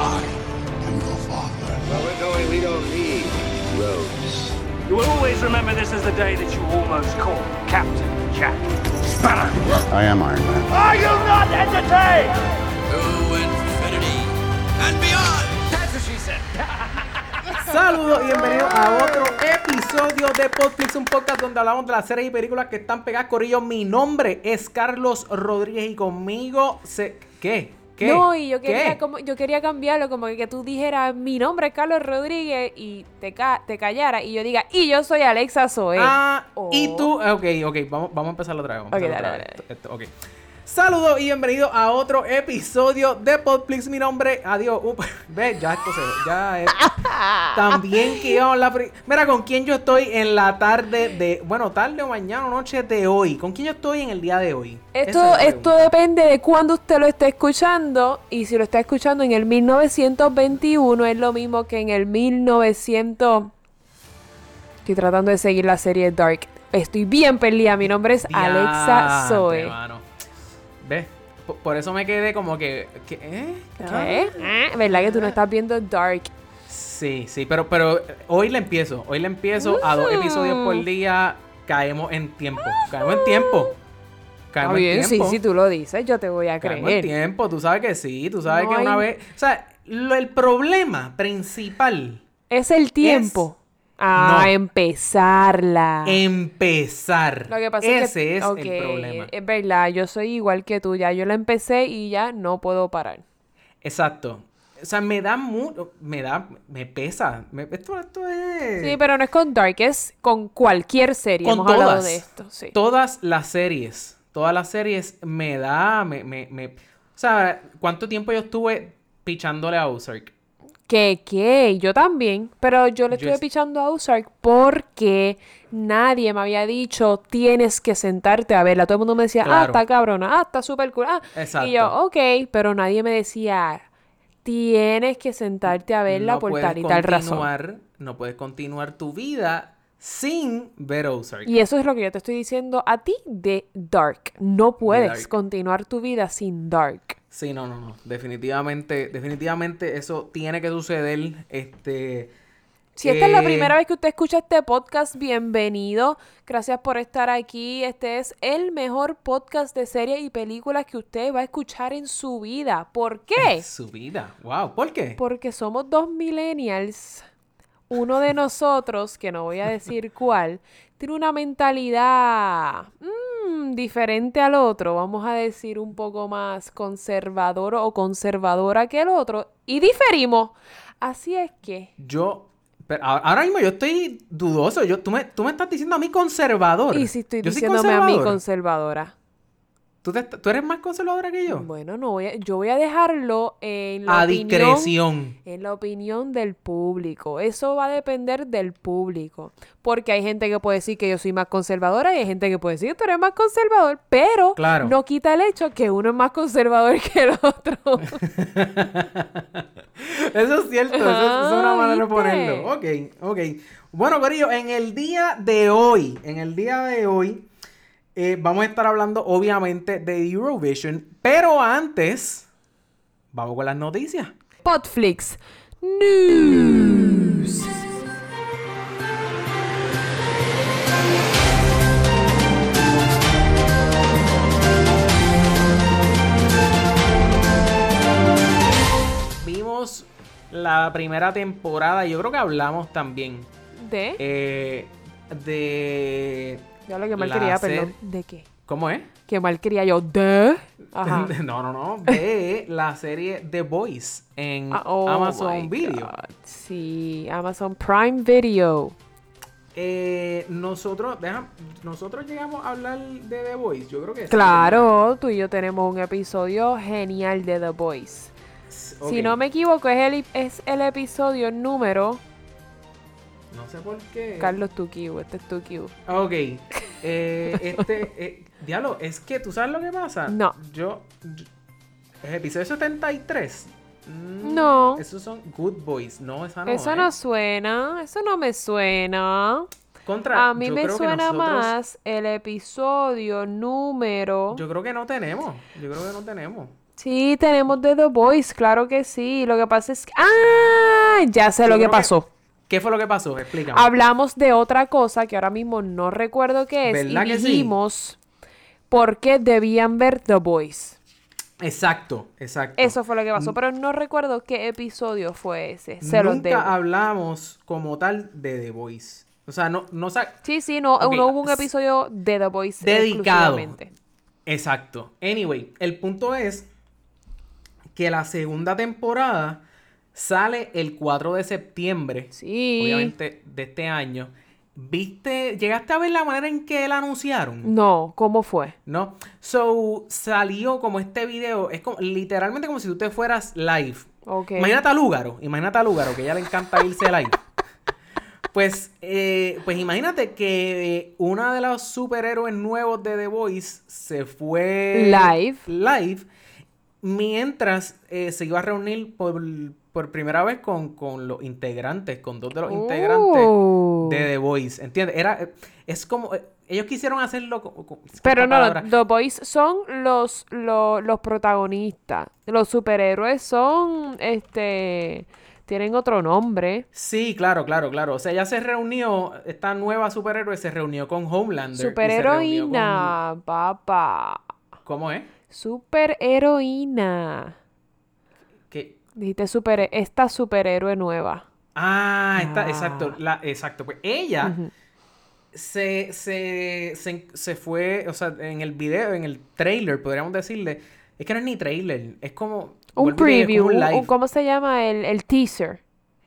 I am your father. Where we're going, we don't need roads. You will always remember this as the day that you almost caught Captain Jack Sparrow. I am Iron Man. Are you not entertained? To infinity and beyond. That's what she said. Saludos y bienvenidos a otro episodio de Podflix, un podcast donde hablamos de las series y películas que están pegadas. Corillo, mi nombre es Carlos Rodríguez y conmigo se... ¿Qué? ¿Qué? No, y yo quería, ¿Qué? como, yo quería cambiarlo, como que tú dijeras, mi nombre es Carlos Rodríguez y te, ca te callara y yo diga, y yo soy Alexa Zoe. Ah, y Oh. tú... Ok, ok, vamos, vamos a empezar otra vez. vamos a dale, otra vez. Esto, ok. Saludos y bienvenidos a otro episodio de Podflix. Mi nombre, adiós. Up, ve, ya esto se ya es. También que íbamos la Mira, con quién yo estoy en la tarde de. Bueno, tarde o mañana o noche de hoy. ¿Con quién yo estoy en el día de hoy? Esto, es esto depende de cuándo usted lo esté escuchando y si lo está escuchando en el 1921 es lo mismo que en el 1900... Estoy tratando de seguir la serie Dark. Estoy bien perdida. Mi nombre es Alexa Zoe. mano. ¿Ves? Por, por eso me quedé como que. que- ¿eh? ¿Qué? Ah, ¿Verdad que tú no estás viendo Dark? Sí, sí, pero, pero eh, hoy le empiezo. Hoy le empiezo a dos episodios por Mm. día. Caemos en tiempo. Caemos en tiempo. Caemos bien, en sí, tiempo. si tú lo dices, yo te voy a Caemos en creer. tiempo. Tú sabes que sí. Tú sabes No que una vez. O sea, lo- el problema principal. Es el tiempo. Ah, No. empezarla. Empezar. Lo que pasa Ese es que, es ok, el problema. Es verdad, yo soy igual que tú. Ya yo la empecé y ya no puedo parar. Exacto. O sea, me da mucho. Me da. Me pesa. Me- esto, esto es. Sí, pero no es con Dark, es con cualquier serie. con Hemos todas. hablado de esto. Sí. Todas las series. Todas las series me da. Me, me, me- o sea, ¿cuánto tiempo yo estuve pichándole a Ozark? ¿Qué, qué? Yo también. Pero yo le Yo estuve es- pichando a Ozark porque nadie me había dicho tienes que sentarte a verla. Todo el mundo me decía, ah, está cabrona, ah, está súper cool. Ah. Exacto. Y yo, ok, pero nadie me decía, tienes que sentarte a verla por puedes tal y tal razón. No puedes continuar tu vida sin ver Ozark. Y eso es lo que yo te estoy diciendo a ti de Dark. No puedes Dark. continuar tu vida sin Dark. Sí, no, no, no. Definitivamente, definitivamente eso tiene que suceder. Este. Si esta es la eh, primera vez que usted escucha este podcast, bienvenido. Gracias por estar aquí. Este es el mejor podcast de series y películas que usted va a escuchar en su vida. ¿Por qué? Su vida. Wow. ¿Por qué? Porque somos dos millennials. Uno de nosotros, que no voy a decir cuál, tiene una mentalidad mm, diferente al otro. Vamos a decir un poco más conservador o conservadora que el otro. Y diferimos. Así es que... Yo. pero ahora mismo yo estoy dudoso. Yo, tú, me, tú me estás diciendo a mí conservador. Y si estoy Yo diciéndome a mí conservador. conservadora. ¿Tú, te- tú eres más conservadora que yo? Bueno, no voy a- yo voy a dejarlo en la a opinión, discreción. en la opinión del público. Eso va a depender del público. Porque hay gente que puede decir que yo soy más conservadora y hay gente que puede decir que tú eres más conservador, pero Claro. no quita el hecho que uno es más conservador que el otro. Eso es cierto, eso, es- una manera de ponerlo. Ok, ok. Bueno, Corillo, en el día de hoy, en el día de hoy, eh, vamos a estar hablando obviamente de Eurovision, pero antes, vamos con las noticias. Podflix News. Vimos la primera temporada, yo creo que hablamos también ¿De? eh, de... ya lo que mal la quería, ser- perdón. ¿De qué? ¿Cómo es? Que mal quería yo. ¿De? Ajá. No, no, no, de la serie The Voice en Ah, oh Amazon Video. God. Sí, Amazon Prime Video. Eh, nosotros, deja- nosotros llegamos a hablar de The Voice, yo creo que sí, Claro, tú y yo tenemos un episodio genial de The Voice. Si no me equivoco, es el, es el episodio número. No sé por qué. Carlos Tukiu, este es Tukiu. Ok. Eh, este, eh, diablo, es que tú sabes lo que pasa. No. Yo, yo- el episodio 73. mm, No. Esos son Good Boys, no, esa no. eso ¿eh? no suena, eso no me suena. Contra, A mí me suena nosotros- más el episodio número. Yo creo que no tenemos. Yo creo que no tenemos. Sí, tenemos de The Voice, claro que sí. Lo que pasa es que... ¡Ah! Ya sé Yo lo que- pasó. ¿Qué fue lo que pasó? Explícame. Hablamos de otra cosa que ahora mismo no recuerdo qué es. ¿Verdad y que sí? dijimos por qué debían ver The Voice. Exacto, exacto. Eso fue lo que pasó, pero no recuerdo qué episodio fue ese. Se Nunca hablamos como tal de The Voice. O sea, no, no sa- Sí, sí, no, no hubo un episodio de The Voice Dedicado. Exacto. Anyway, el punto es que la segunda temporada sale el 4 de septiembre. Sí. Obviamente de este año. ¿Viste? ¿Llegaste a ver la manera en que la anunciaron? No, ¿cómo fue? ¿No? So, salió como este video. Es como, literalmente como si tú te fueras live. Ok. Imagínate a Lúgaro. Imagínate a Lúgaro, que a ella le encanta irse live. Pues, eh, pues imagínate que una de los superhéroes nuevos de The Voice se fue Live. live mientras eh, se iba a reunir por, por primera vez con, con los integrantes, con dos de los integrantes Oh. de The Voice. ¿Entiendes? Era, eh, es como, eh, ellos quisieron hacerlo... Pero no, palabra- The Boys son los, los, los protagonistas. Los superhéroes son, este, tienen otro nombre. Sí, claro, claro, claro. O sea, ella se reunió, esta nueva superhéroe se reunió con Homelander. Superheroína, papá. con- ¿Cómo es? Superheroína. Dijiste super, esta superhéroe nueva. Ah, está, Ah. exacto, la, exacto. Pues ella se, se, se, se fue, o sea, en el video, en el trailer, podríamos decirle, es que no es ni trailer, es como... Un es preview, como un. ¿cómo se llama? El, el teaser.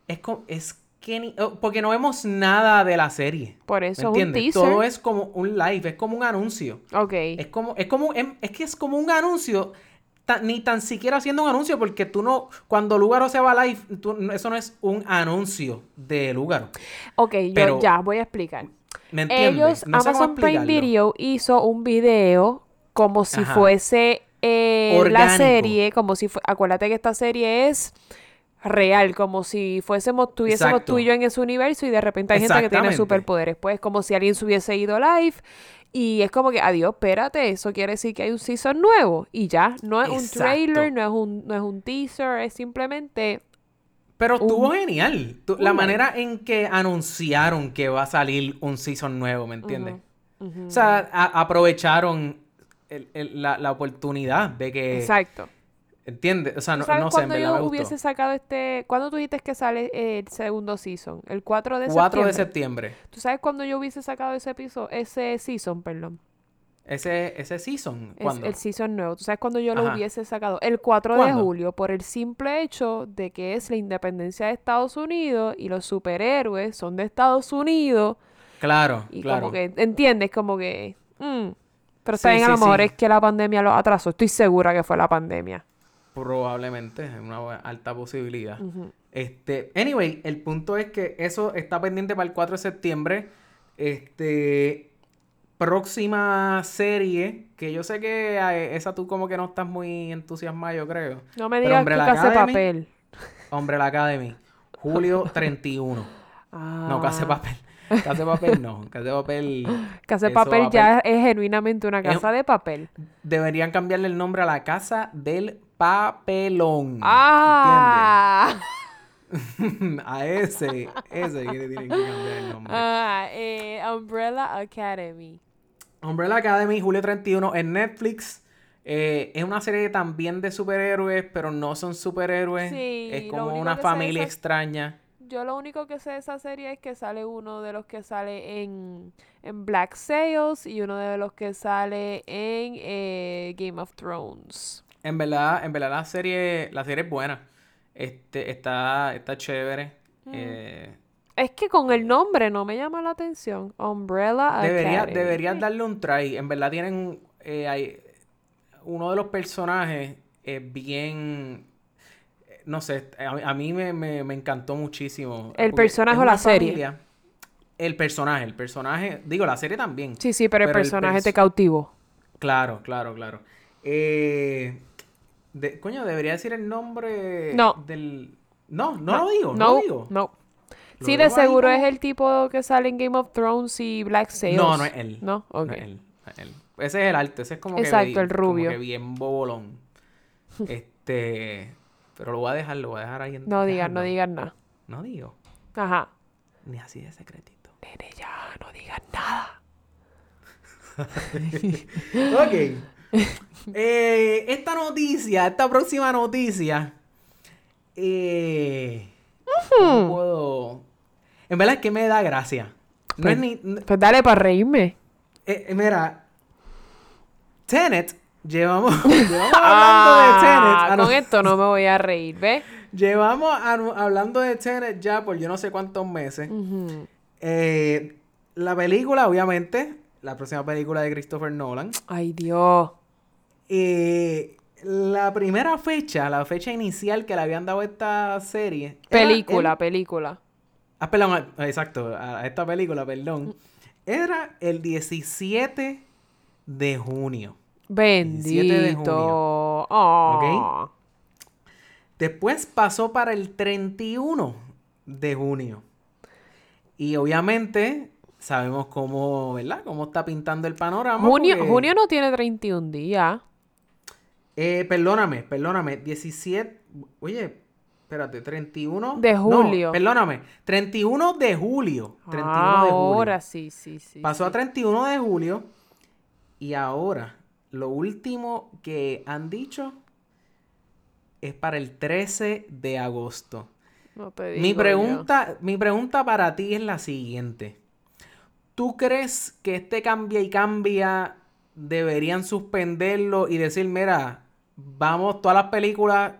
Es como, es que ni, oh, porque no vemos nada de la serie. Por ¿Me eso es un teaser. Todo es como un live, es como un anuncio. Ok. Es como, es como, em- es que es como un anuncio, ni tan siquiera haciendo un anuncio, porque tú no, cuando Lugaro se va live, tú- eso no es un anuncio de Lugaro. Ok, yo ya voy a explicar. ¿Me entiendes? Ellos, No Amazon Prime. Video hizo un video como si Ajá. fuese eh, la serie, como si acuérdate que esta serie es real, como si fuésemos, tuviésemos Exacto. tú y yo en ese universo y de repente hay gente que tiene superpoderes, pues como si alguien se hubiese ido live y es como que, adiós, espérate, eso quiere decir que hay un season nuevo y ya, no es un trailer, no es un, no es un teaser, es simplemente Pero estuvo un- genial. La manera en que anunciaron que va a salir un season nuevo, ¿me entiendes? O sea, a- aprovecharon el- el- la, la oportunidad de que... exacto. ¿Entiendes? O sea, ¿Tú no, ¿Sabes no sé, en cuándo verdad yo me gustó. hubiese sacado este... ¿Cuándo tú dijiste que sale el segundo season? El 4 de 4 de septiembre. septiembre. ¿Tú sabes cuándo yo hubiese sacado ese episodio? Ese season, perdón. Ese, ese season, Es ¿cuándo? el season nuevo. ¿Tú sabes cuándo yo lo hubiese sacado? El 4 de julio, por el simple hecho de que es la independencia de Estados Unidos y los superhéroes son de Estados Unidos. Claro, Y claro. como que, ¿entiendes? Como que... mm. Pero Sí, también a sí, lo mejor sí. es que la pandemia lo atrasó. Estoy segura que fue la pandemia. Probablemente, es una alta posibilidad. Este, anyway, el punto es que eso está pendiente para el 4 de septiembre. Este, próxima serie, que yo sé que eh, esa tú como que no estás muy entusiasmada, yo creo. No me Pero digas que Umbrella hace Academy- papel. Hombre, la Academy, julio 31. No, Casa de Ah. Papel. Casa de Papel no, Casa de Papel. Casa de papel ya es genuinamente una Es- casa de papel. Deberían cambiarle el nombre a la Casa del Papelón. ¡Ah! ¿Entiendes? a ese, ese que le tienen que cambiar el nombre. Ah, eh, Umbrella Academy. Umbrella Academy, julio 31 en Netflix. Eh, es una serie también de superhéroes, pero no son superhéroes. Sí, es como una familia esa- extraña. Yo lo único que sé de esa serie es que sale uno de los que sale en, en Black Sails y uno de los que sale en eh, Game of Thrones. En verdad, en verdad la serie, la serie es buena. Este, está, está chévere. Mm. Eh, Es que con el nombre no me llama la atención. Umbrella debería, deberías darle un try. En verdad tienen eh, hay- uno de los personajes es bien eh, no sé, a, a mí me, me- me encantó muchísimo. ¿El personaje o la una serie? familia- El personaje, el personaje, digo, la serie también. Sí, sí, pero, el Pero el personaje te perso- cautivó. Claro, claro, claro. Eh, de- coño, debería decir el nombre No. del... No, no lo digo, no, No, lo digo. no. Lo Sí, de ahí seguro es el tipo que sale en Game of Thrones y Black Sails. No, no es él. ¿No? Ok. No es él, no es él. Ese es el arte, ese es como que Exacto, bien- el rubio. Como que bien bobolón. Este. Pero lo voy a dejar, lo voy a dejar ahí en. No digas, no digas nada. No digo. Ajá. Ni así de secretito. Nene, ya, no digas nada. Ok. Eh, esta noticia, esta próxima noticia. Eh, no puedo. En verdad es que me da gracia. No es ni. Pues dale para reírme. eh, mira. Tenet. Llevamos, llevamos hablando de Tenet. Ah, ah, no. con esto no me voy a reír, ¿ves? Llevamos hablando de Tenet ya por yo no sé cuántos meses. Eh, la película, obviamente, la próxima película de Christopher Nolan. Ay, Dios. Eh, la primera fecha, la fecha inicial que le habían dado a esta serie. Película, el- película. ah, perdón, ah, exacto, a esta película, perdón. Era el 17 de junio. 17 de Bendito. junio. Oh. Después pasó para el 31 de junio. Y obviamente sabemos cómo, ¿verdad? Cómo está pintando el panorama. Junio, porque- junio no tiene 31 días. Eh, perdóname, perdóname. 17. Oye, espérate, 31. De No, julio. perdóname. 31 de julio. 31 Ah, de julio. ahora sí, sí, sí. Pasó sí. a 31 de julio. Y ahora, lo último que han dicho es para el 13 de agosto. No te Mi digo pregunta, mi pregunta para ti es la siguiente. ¿Tú crees que este cambia y cambia deberían suspenderlo y decir, mira, vamos todas las películas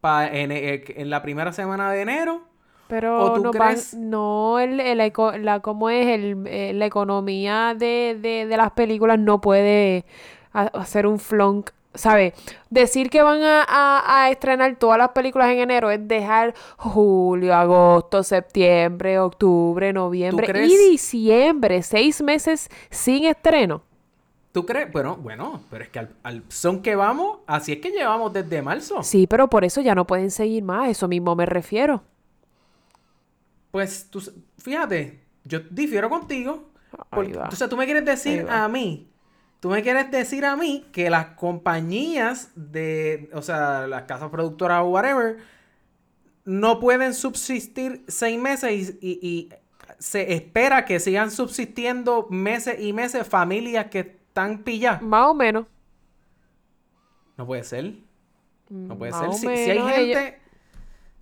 pa- en, eh, en la primera semana de enero? Pero ¿O tú no van- no, el, el eco- la, ¿cómo es? El, eh, la economía de, de, de las películas no puede ha- hacer un flonk, ¿sabes? Decir que van a, a- a estrenar todas las películas en enero es dejar julio, agosto, septiembre, octubre, noviembre y diciembre, seis meses sin estreno. ¿Tú crees? Bueno, bueno, pero es que al, al son que vamos, así es que llevamos desde marzo. Sí, pero por eso ya no pueden seguir más, eso mismo me refiero. Pues tú, fíjate, yo difiero contigo. Porque, o sea, tú me quieres decir a mí, tú me quieres decir a mí que las compañías de, o sea, las casas productoras o whatever, no pueden subsistir seis meses y, y- y se espera que sigan subsistiendo meses y meses familias que están pilladas. Más o menos. No puede ser. No puede Más ser. Si, si hay gente,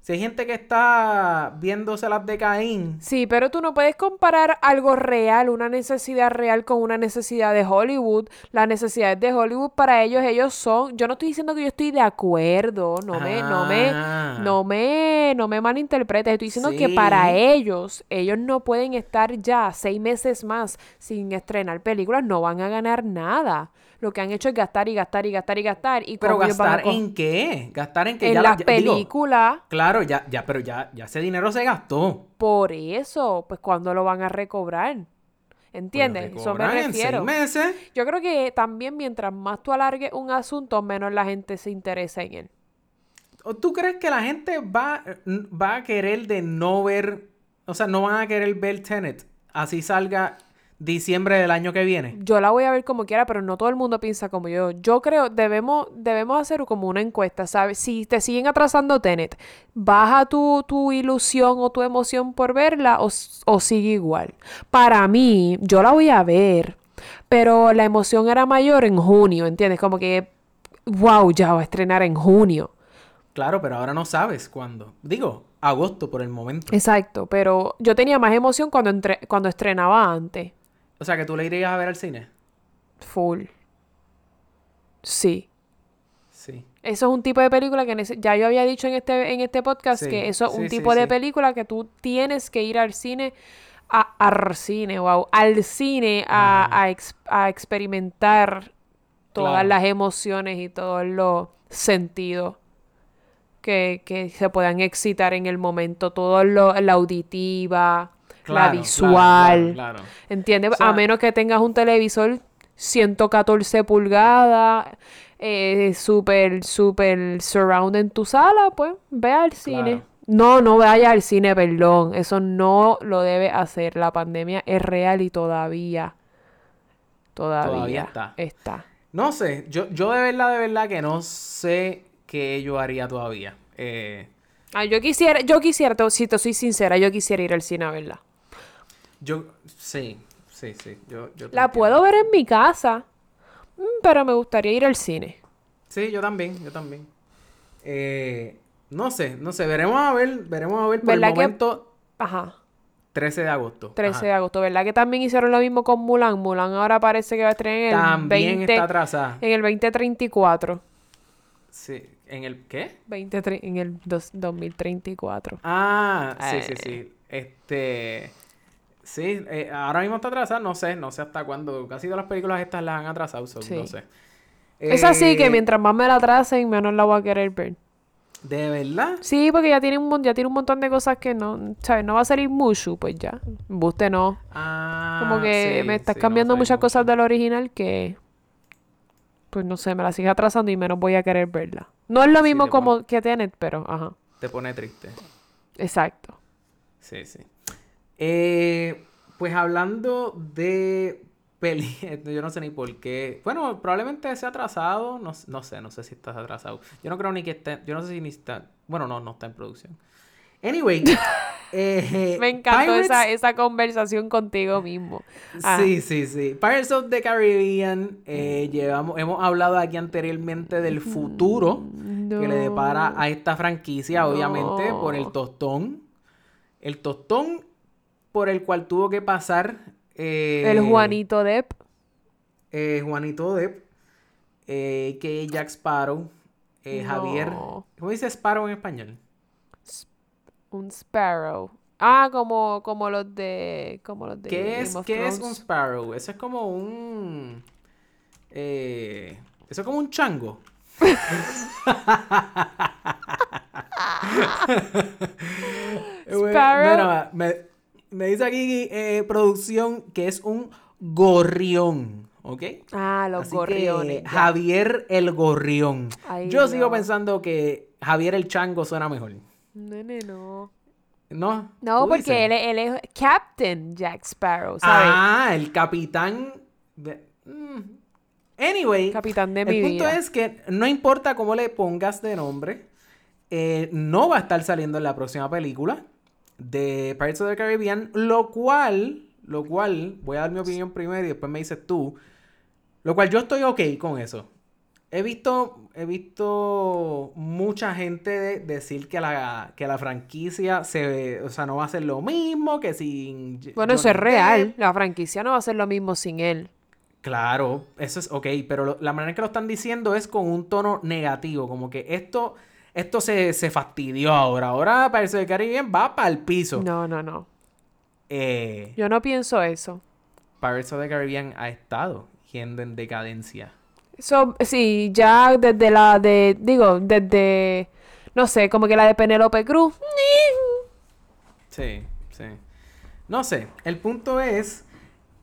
si hay gente que está viéndose las de Caín, Sí, pero tú no puedes comparar algo real, una necesidad real con una necesidad de Hollywood. Las necesidades de Hollywood para ellos, ellos son. Yo no estoy diciendo que yo estoy de acuerdo. No me, no me, Ah. no me, no me malinterpretes. Estoy diciendo que para ellos, ellos no pueden estar ya seis meses más sin estrenar películas, no van a ganar nada. Lo que han hecho es gastar y gastar y gastar y gastar. Y pero van a gastar en qué? Gastar en qué? en Ya la- las películas. claro, ya, ya, pero ya, ya ese dinero se gastó. Por eso, pues cuando lo van a recobrar. ¿Entiendes? Pues Eso me en seis meses. Yo creo que también mientras más tú alargues un asunto, menos la gente se interesa en él. ¿O ¿Tú crees que la gente va, va a querer de no ver, o sea, no van a querer ver Tenet así salga diciembre del año que viene? Yo la voy a ver como quiera, pero no todo el mundo piensa como yo. Yo creo, debemos, debemos hacer como una encuesta, ¿sabes? Si te siguen atrasando Tenet, ¿baja tu, tu ilusión o tu emoción por verla o, o sigue igual? Para mí, yo la voy a ver, pero la emoción era mayor en junio, ¿entiendes? Como que, wow, ya va a estrenar en junio. Claro, pero ahora no sabes cuándo. Digo, agosto por el momento. Exacto, pero yo tenía más emoción cuando, entre- cuando estrenaba antes. O sea, que tú le irías a ver al cine. Full. Sí. Sí. Eso es un tipo de película que ya yo había dicho en este, en este podcast Sí, que eso es sí, un sí, tipo de película que tú tienes que ir al cine, a, al cine, wow, al cine a, a ex- a experimentar todas Claro. las emociones y todos los sentidos que, que se puedan excitar en el momento, todo lo, la auditiva, Claro, claro, visual. claro, claro. ¿Entiendes? O sea- a menos que tengas un televisor 114 pulgadas, eh, super, super surround en tu sala, pues ve al cine. No, no vaya al cine, perdón. Eso no lo debe hacer. La pandemia es real y todavía, todavía, Todavía está. está. No sé, yo, yo de verdad, de verdad que no sé qué yo haría todavía. Eh, Ah, yo quisiera, yo quisiera, si te soy sincera, yo quisiera ir al cine a verla. Yo, sí, sí, sí. Yo, yo La puedo ver en mi casa, mm, pero me gustaría ir al cine. Sí, yo también, yo también. Eh, no sé, no sé, veremos a ver, veremos a ver por el ¿Verdad que- momento Ajá. 13 de agosto. 13 Ajá. de agosto, ¿verdad? Que también hicieron lo mismo con Mulan. Mulan ahora parece que va a estrenar en el También 20, está atrasada. en el 2034. Sí, ¿en el qué? 20, tre- en el dos- 2034. Ah, sí, sí, Eh. sí. Este. Sí, eh, ahora mismo está atrasada, no sé, no sé hasta cuándo. Casi todas las películas estas las han atrasado, so, Sí. no sé. Es así que Eh, mientras más me la atrasen, menos la voy a querer ver. ¿De verdad? Sí, porque ya tiene un, ya tiene un montón de cosas que no, ¿sabes? No va a salir Mushu, pues ya. Buste no. Ah, Como que sí, me estás sí, cambiando muchas mucho. cosas del original que, pues no sé, me la sigue atrasando y menos voy a querer verla. No es lo mismo como que Tenet, pero ajá. Te pone triste. Exacto. Sí, sí. Eh, pues hablando de peli, yo no sé ni por qué. Bueno, probablemente se ha atrasado. No, no sé, no sé si está atrasado. Yo no creo ni que esté. Yo no sé si ni está. Bueno, no, no está en producción. Anyway. eh, Me encantó Pirates- esa, esa conversación contigo mismo. Ah, Sí, sí, sí. Pirates of the Caribbean, eh, llevamos, hemos hablado aquí anteriormente del futuro que le depara a esta franquicia, obviamente, por el tostón. El tostón por el cual tuvo que pasar eh, El Juanito Depp. eh, Juanito Depp, eh, que Jack Sparrow, eh, Javier. ¿Cómo dice Sparrow en español? Un Sparrow. Ah, como, como los de. Como los de. ¿Qué es, ¿qué es un. Sparrow? Eso es como un. eso es como un chango. Sparrow. Mira, me, me dice aquí eh, producción que es un gorrión, ¿ok? Ah, los Así que, gorriones. ya. Javier el gorrión. Ay, Yo sigo pensando que Javier el chango suena mejor. Nene, no. ¿No? No, ¿Tú porque dices? él, es- él es Captain Jack Sparrow, ¿sabes? Ah, el capitán. de- mm. Anyway, Capitán de el mi punto vida. es que no importa cómo le pongas de nombre, eh, no va a estar saliendo en la próxima película de Pirates of the Caribbean, lo cual, lo cual, voy a dar mi opinión primero y después me dices tú, lo cual yo estoy ok con eso. He visto, he visto mucha gente de- decir que la, que la franquicia se, o sea, no va a ser lo mismo que sin Bueno, eso es real. La franquicia no va a ser lo mismo sin él. Claro, eso es ok, pero lo- la manera en que lo están diciendo es con un tono negativo, como que esto, esto se, se fastidió ahora. Ahora parece que Caribbean va para el piso. No, no, no. Eh, Yo no pienso eso. Pirates of the Caribbean ha estado yendo en decadencia. So, sí, ya desde la de, digo, desde, no sé, como que la de Penélope Cruz. Sí, sí. No sé, el punto es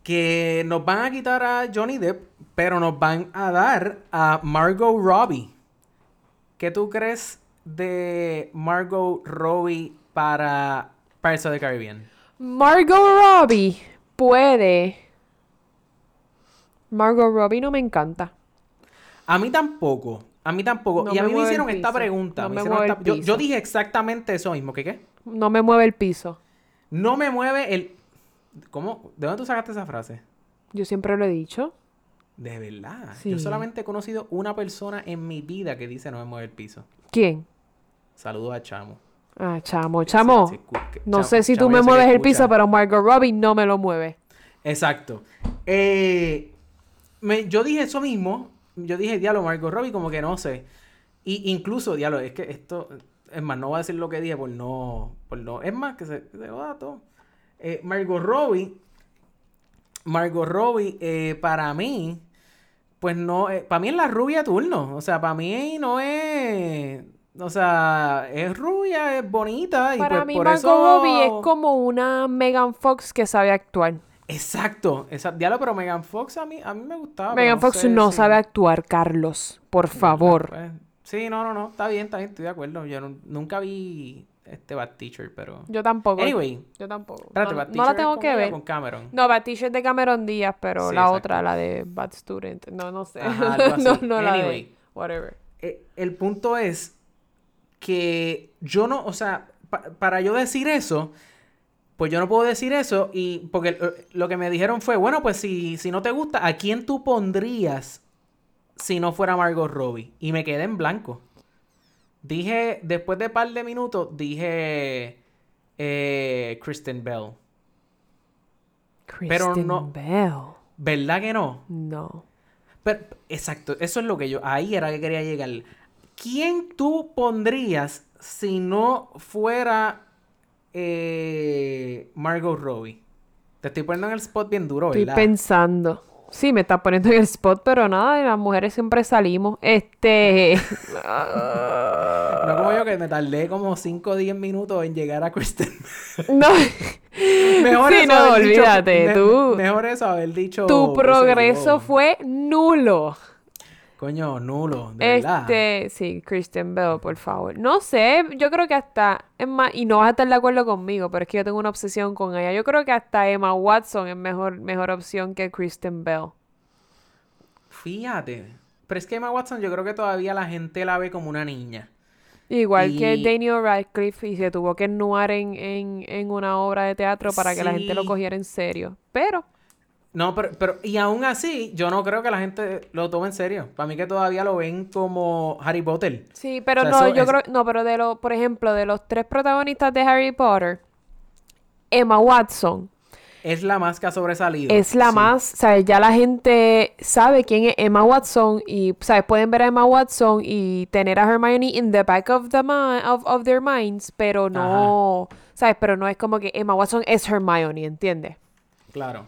que nos van a quitar a Johnny Depp, pero nos van a dar a Margot Robbie. ¿Qué tú crees de Margot Robbie para Pirates of the Caribbean? Margot Robbie puede. Margot Robbie no me encanta. A mí tampoco. A mí tampoco. No y a mí me hicieron esta pregunta. No me hicieron esta- yo, yo dije exactamente eso mismo. ¿Qué qué? No me mueve el piso. No me mueve el... ¿Cómo? ¿De dónde tú sacaste esa frase? Yo siempre lo he dicho. De verdad. Sí. Yo solamente he conocido una persona en mi vida que dice no me mueve el piso. ¿Quién? Saludos a Chamo. Ah, chamo, chamo. Sí, sí, No Chamo- sé si tú me mueves el piso, pero Margot Robbie no me lo mueve. Exacto. Eh, me- yo dije eso mismo. Yo dije, diablo, Margot Robbie, como que no sé. Y incluso, diablo, es que esto... Es más, no voy a decir lo que dije por no... Por no es más, que se, que se joda todo. Eh, Margot Robbie... Margot Robbie, eh, para mí... Pues no... para mí es la rubia turno. O sea, para mí no es... O sea, es rubia, es bonita. Y Para pues mí por Margot eso... Robbie es como una Megan Fox que sabe actuar. Exacto, exacto. Diablo, pero Megan Fox a mí, a mí me gustaba. Megan Fox sé no sabe actuar, Carlos. Por favor. Pues, sí, no, no, no. Está bien, está bien, estoy de acuerdo. Yo nu- nunca vi este Bad Teacher, pero. Yo tampoco. Anyway, Yo tampoco. espérate, no, no la tengo que ver. con Cameron. No, Bad Teacher de Cameron Díaz, pero Sí, la exacto. otra, la de Bad Student. No, no sé. Ajá, algo no, así. no la Anyway. de. Whatever. eh, el punto es que yo no, o sea, pa- para yo decir eso, pues yo no puedo decir eso y porque eh, lo que me dijeron fue, bueno, pues si, si no te gusta, ¿a quién tú pondrías si no fuera Margot Robbie? Y me quedé en blanco. Dije, después de par de minutos, dije eh, Kristen Bell. Pero Kristen no- Bell. ¿Verdad que no? No. Pero, exacto, eso es lo que yo, ahí era que quería llegar. ¿Quién tú pondrías si no fuera eh, Margot Robbie? Te estoy poniendo en el spot bien duro, Estoy ¿verdad? pensando. Sí, me estás poniendo en el spot, pero nada, las mujeres siempre salimos. Este. No como yo que me tardé como 5 o 10 minutos en llegar a Kristen. no. mejor sí, eso no, dicho- olvídate. me- tú. Mejor eso haber dicho. tu progreso fue nulo. Coño, nulo, de verdad. Este, sí, Kristen Bell, por favor. No sé, yo creo que hasta, es más, y no vas a estar de acuerdo conmigo, pero es que yo tengo una obsesión con ella. Yo creo que hasta Emma Watson es mejor, mejor opción que Kristen Bell. Fíjate. Pero es que Emma Watson yo creo que todavía la gente la ve como una niña. Igual que Daniel Radcliffe y se tuvo que ennuar en, en, en una obra de teatro para que la gente lo cogiera en serio. Pero, No, pero, pero, y aún así, yo no creo que la gente lo tome en serio. Para mí que todavía lo ven como Harry Potter. sí, pero O sea, no, yo es- creo, no, pero de los, por ejemplo, de los tres protagonistas de Harry Potter, Emma Watson Es la más que ha sobresalido. es la Sí. más, ¿sabes? Ya la gente sabe quién es Emma Watson y, ¿sabes? Pueden ver a Emma Watson y tener a Hermione in the back of, the of, of their minds, pero no, ¿sabes? Pero no es como que Emma Watson es Hermione, ¿entiendes? Claro.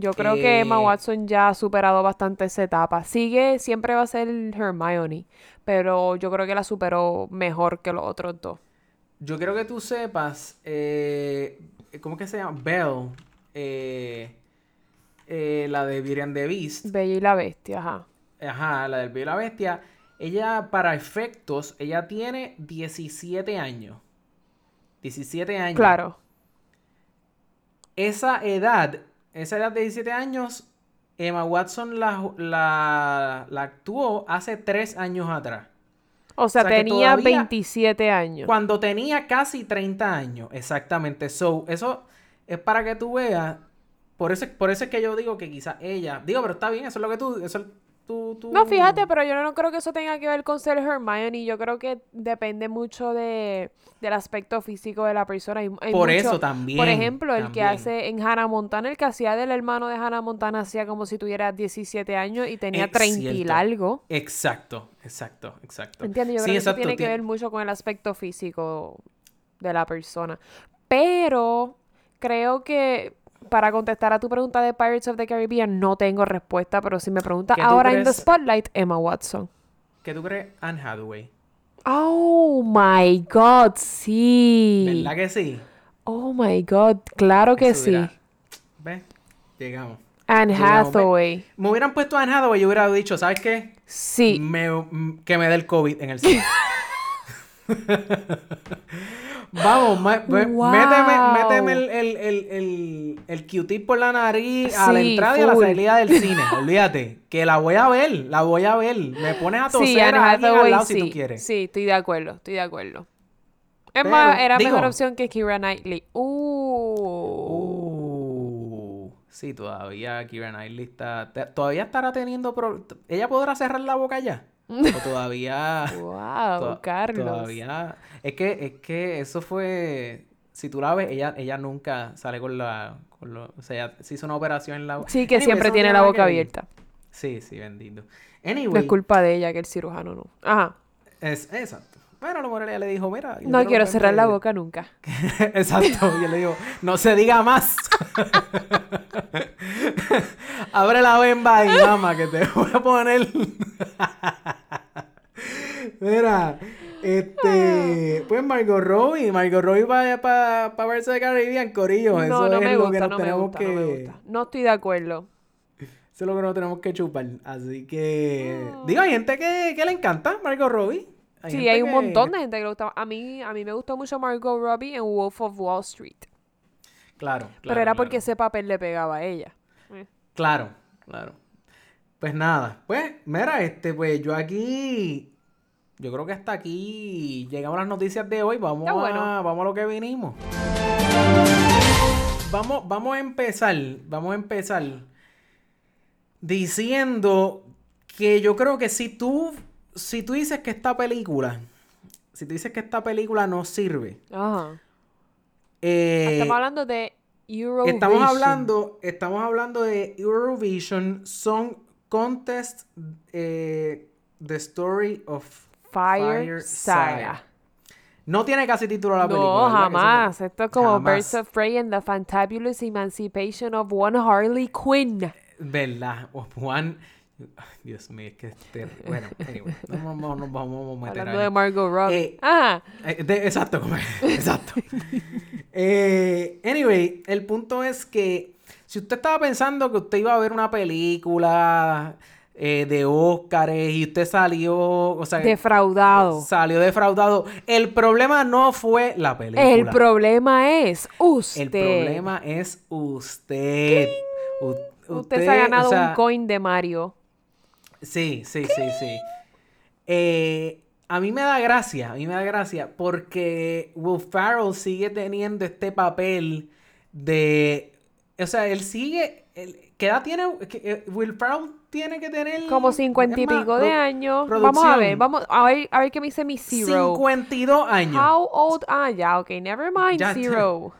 Yo creo que Emma Eh, Watson ya ha superado bastante esa etapa. Sigue, siempre va a ser Hermione, pero yo creo que la superó mejor que los otros dos. Yo quiero que tú sepas, eh, ¿cómo que se llama? Belle, eh, eh, la de Beauty and the Beast, Bella y la Bestia, ajá. ajá, la del Bella y la Bestia, ella para efectos, ella tiene 17 años. 17 años. Claro. Esa edad, esa edad de 17 años, Emma Watson la, la, la actuó hace 3 años atrás. O sea, O sea, que tenía todavía- 27 años. Cuando tenía casi 30 años, exactamente. So, eso es para que tú veas. Por eso, por eso es que yo digo que quizás ella. Digo, pero está bien, eso es lo que tú. Eso es tú, tú- No, fíjate, pero yo no creo que eso tenga que ver con ser Hermione. Yo creo que depende mucho de, del aspecto físico de la persona. Hay- hay Por mucho- eso también, Por ejemplo, el que hace en Hannah Montana, el que hacía del hermano de Hannah Montana, hacía como si tuviera 17 años y tenía Es 30 y largo. Exacto, exacto, exacto. ¿Entiendes? Yo Sí, creo que eso tiene que ver mucho con el aspecto físico de la persona. Pero creo que para contestar a tu pregunta de Pirates of the Caribbean no tengo respuesta, pero si me preguntas ¿Qué tú ahora en The? Spotlight, Emma Watson. ¿Qué tú crees, Anne Hathaway? Oh my God, sí. ¿Verdad que sí? Oh my God, claro que Eso sí. Llegamos. Anne. Hathaway. Me hubieran puesto Anne Hathaway y yo hubiera dicho, ¿sabes qué? Sí. Me- m- que me dé el COVID en el cine. Vamos, me- me- Wow. méteme, méteme el, el, el, el, el Q-tip por la nariz a la entrada y a la salida del cine. Olvídate. Que la voy a ver, la voy a ver. Me pones a toser Sí, a alguien al lado sí. si tú quieres. Sí, estoy de acuerdo, estoy de acuerdo. Es Pero, más, era digo- mejor opción que Kira Knightley. Uh. Uh, sí, todavía Kira Knightley está... ¿Todavía estará teniendo... pro- ¿Ella podrá cerrar la boca ya? ¿O todavía... Wow, To- Carlos. Todavía. Es que, es que eso fue. Si tú la ves, ella, ella nunca sale con la. Con lo, o sea, ella se hizo una operación en la Sí, que Anyway, siempre no tiene la boca que abierta. Sí, sí, bendito. No Anyway. es culpa de ella que el cirujano no. Ajá. es, exacto. Bueno, lo mejor ella le dijo, mira. No quiero que cerrar la me- boca nunca. exacto. Yo le digo, no se diga más. Abre la bemba y mamá, que te voy a poner. Mira, este, pues Margot Robbie, Margot Robbie para pa, pa verse de Caribbean, Corillo, No, eso no es me lo que gusta, nos no me tenemos gusta, que, no me gusta. No estoy de acuerdo. eso es lo que nos tenemos que chupar, así que, digo, hay gente que, que le encanta Margot Robbie. Sí, hay un que- montón de gente que le gusta. A mí, a mí me gustó mucho Margot Robbie en Wolf of Wall Street. Claro, claro. pero era porque claro. ese papel le pegaba a ella. Claro, claro. Pues nada, pues, mira, este, pues yo aquí, yo creo que hasta aquí llegamos a las noticias de hoy. Vamos Está bueno. a, vamos a lo que vinimos. Vamos, vamos a empezar, vamos a empezar diciendo que yo creo que si tú, si tú dices que esta película, si tú dices que esta película no sirve, Ajá. eh, Estamos hablando de Eurovision. Estamos hablando, estamos hablando de Eurovision Song Contest, eh, The Story of Fire, Saga. No tiene casi título la película. No, jamás. eso- Esto es como Jamás. Birds of Prey and the Fantabulous Emancipation of One Harley Quinn. ¿Verdad? O Juan. Ay, Dios mío, es que este. Bueno, anyway, no nos vamos, nos vamos a meter Hablando ahí. de Margot Robbie. Eh, Ajá. Eh, de- exacto, exacto. Eh, anyway, el punto es que si usted estaba pensando que usted iba a ver una película eh, de Óscares y usted salió, o sea, Defraudado. salió defraudado, el problema no fue la película. El problema es usted. El problema es usted. Usted, se ha ganado o sea, un coin de Mario. Sí, sí, sí, sí. Eh, a mí me da gracia, a mí me da gracia porque Will Farrell sigue teniendo este papel de... O sea, él sigue... él- ¿Qué edad tiene? eh, Will Farrell tiene que tener... Como cincuenta y más, pico de años. Vamos a ver, vamos a ver, a ver qué me dice mi Zero. 52 años. How old? Ah, ya, ok. Never mind, Ya, Zero.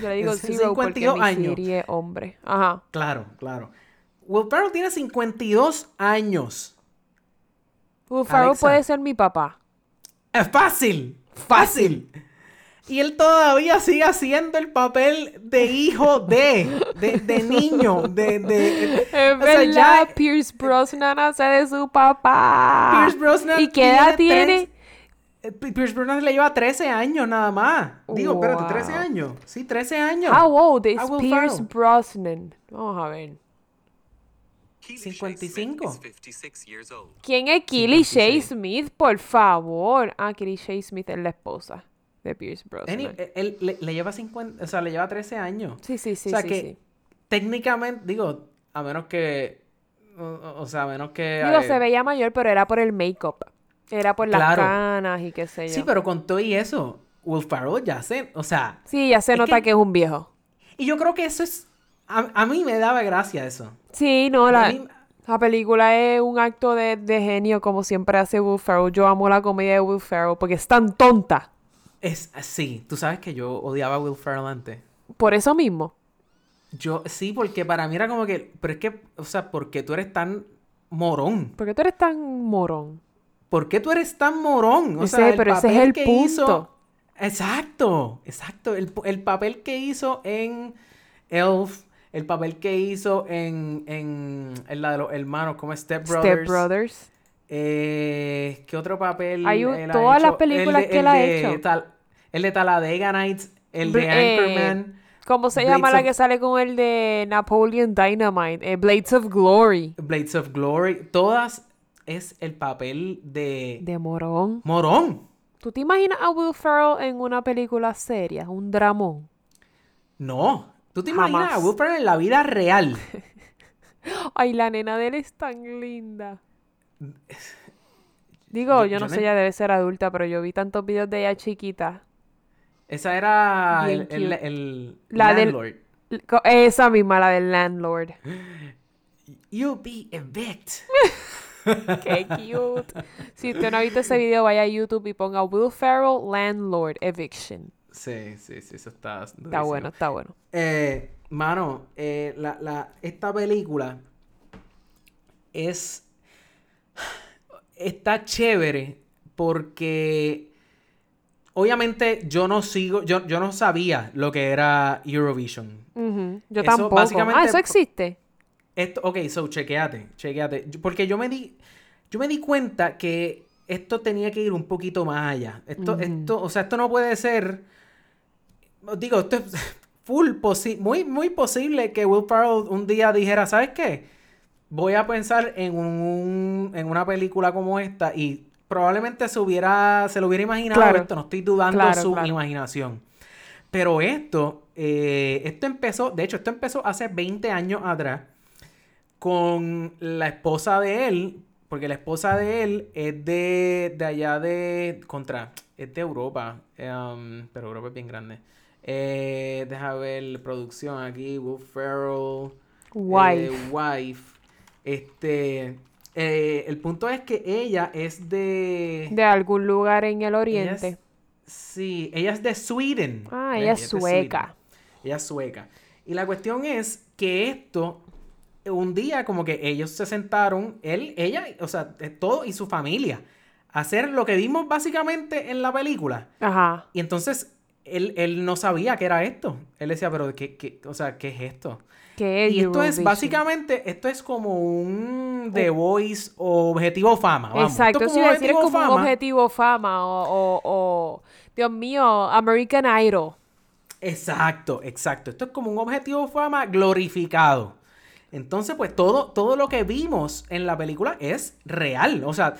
Yo le digo Zero porque 52 mi años. Siri es hombre. Ajá. Claro, claro. Will Farrell tiene 52 años. Will Ferrell Alexa. puede ser mi papá. Es fácil, fácil. Y él todavía sigue haciendo el papel de hijo de, de, de niño, de, de... Es o sea, verdad, ya- Pierce Brosnan hace de su papá. Pierce Brosnan ¿Y qué edad tiene tiene? eh, Pi- Pierce Brosnan le lleva 13 años nada más. Digo, espérate, 13 Wow. años. Sí, 13 años. How old is A Will Pierce Ferrell. Brosnan? Vamos a ver. 55. ¿Quién es Killy Shay 56. Smith? Por favor. Ah, Killy Shay Smith es la esposa de Pierce Brosnan. Any- él, él le, le lleva 50, o sea, le lleva 13 años. Sí, sí, sí, o sea sí, que sí. técnicamente, digo, a menos que, o, sea, a menos que... Digo, eh, se veía mayor, pero era por el make-up. Era por las Claro. canas y qué sé yo. Sí, pero con todo y eso, Will Ferrell ya se, o sea, Sí, ya se nota que- que... es un viejo. y yo creo que eso es, a, a mí me daba gracia eso. Sí, no, la, mí- la película es un acto de, de genio como siempre hace Will Ferrell. Yo amo la comedia de Will Ferrell porque es tan tonta. Es, sí, tú sabes que yo odiaba a Will Ferrell antes. Por eso mismo. Yo, sí, porque para mí era como que, pero es que, o sea, ¿por qué tú eres tan morón? ¿Por qué tú eres tan morón? ¿Por qué tú eres tan morón? O sea, el pero ese es papel el que punto. hizo- Exacto, exacto. El, el papel que hizo en Elf, el papel que hizo en, en, en la de los hermanos, como Step Brothers. Step Brothers. Eh, ¿Qué otro papel? Hay un- él ha todas las películas de- que él ha de hecho. Tal- el de Talladega Nights, el de eh, Anchorman, ¿Cómo se Blades llama la of- que sale con el de Napoleon Dynamite? Eh, Blades of Glory. Blades of Glory. Todas es el papel de, De morón. Morón. ¿Tú te imaginas a Will Ferrell en una película seria? Un dramón. No. ¿Tú te imaginas Jamás. a Will Ferrell en la vida real? Ay, la nena de él es tan linda. Digo, Yo- no sé, ella debe ser adulta, pero yo vi tantos videos de ella chiquita. Esa era el, el, La del- landlord. L- co- Esa misma, la del landlord. You be evict. Qué cute. Si usted no ha visto ese video, vaya a YouTube y ponga Will Ferrell Landlord Eviction. Sí, sí, sí, eso está. Está durísimo. bueno, está bueno. Eh, mano, eh, la, la, esta película es. Está chévere porque. Obviamente yo no sigo, yo, yo no sabía lo que era Eurovision. Yo Eso tampoco. básicamente- Ah, eso existe. Esto, ok, so chequeate, chequeate. Porque yo me di, yo me di cuenta que esto tenía que ir un poquito más allá. Esto, esto, o sea, esto no puede ser. Digo, esto es full posi- muy, muy posible que Will Ferrell un día dijera, ¿sabes qué? Voy a pensar en un, en una película como esta y probablemente se hubiera, se lo hubiera imaginado Claro. esto, no estoy dudando Claro, su claro. imaginación. Pero esto, eh, esto empezó, de hecho, esto empezó hace 20 años atrás con la esposa de él, porque la esposa de él es de, de allá de, contra, es de Europa, um, pero Europa es bien grande. Eh, deja ver producción aquí, Will Ferrell. Wife. eh, wife. Este, eh, el punto es que ella es de... De algún lugar en el ella oriente. es- sí, ella es de Sweden. Ah, ella es sueca. Ella es sueca. Y la cuestión es que esto, un día como que ellos se sentaron, él, ella, o sea, eh, todo y su familia, a hacer lo que vimos básicamente en la película. Ajá. Y entonces él, él no sabía qué era esto. Él decía, pero ¿qué, qué, o sea, ¿qué es esto? Que es Y esto es básicamente, esto es como un The Voice o Objetivo Fama. Vamos. Exacto, Esto es sí, como decir es como un Fama. objetivo fama o, o, o, Dios mío, American Idol. Exacto, exacto. Esto es como un objetivo fama glorificado. Entonces, pues todo, todo lo que vimos en la película es real. O sea,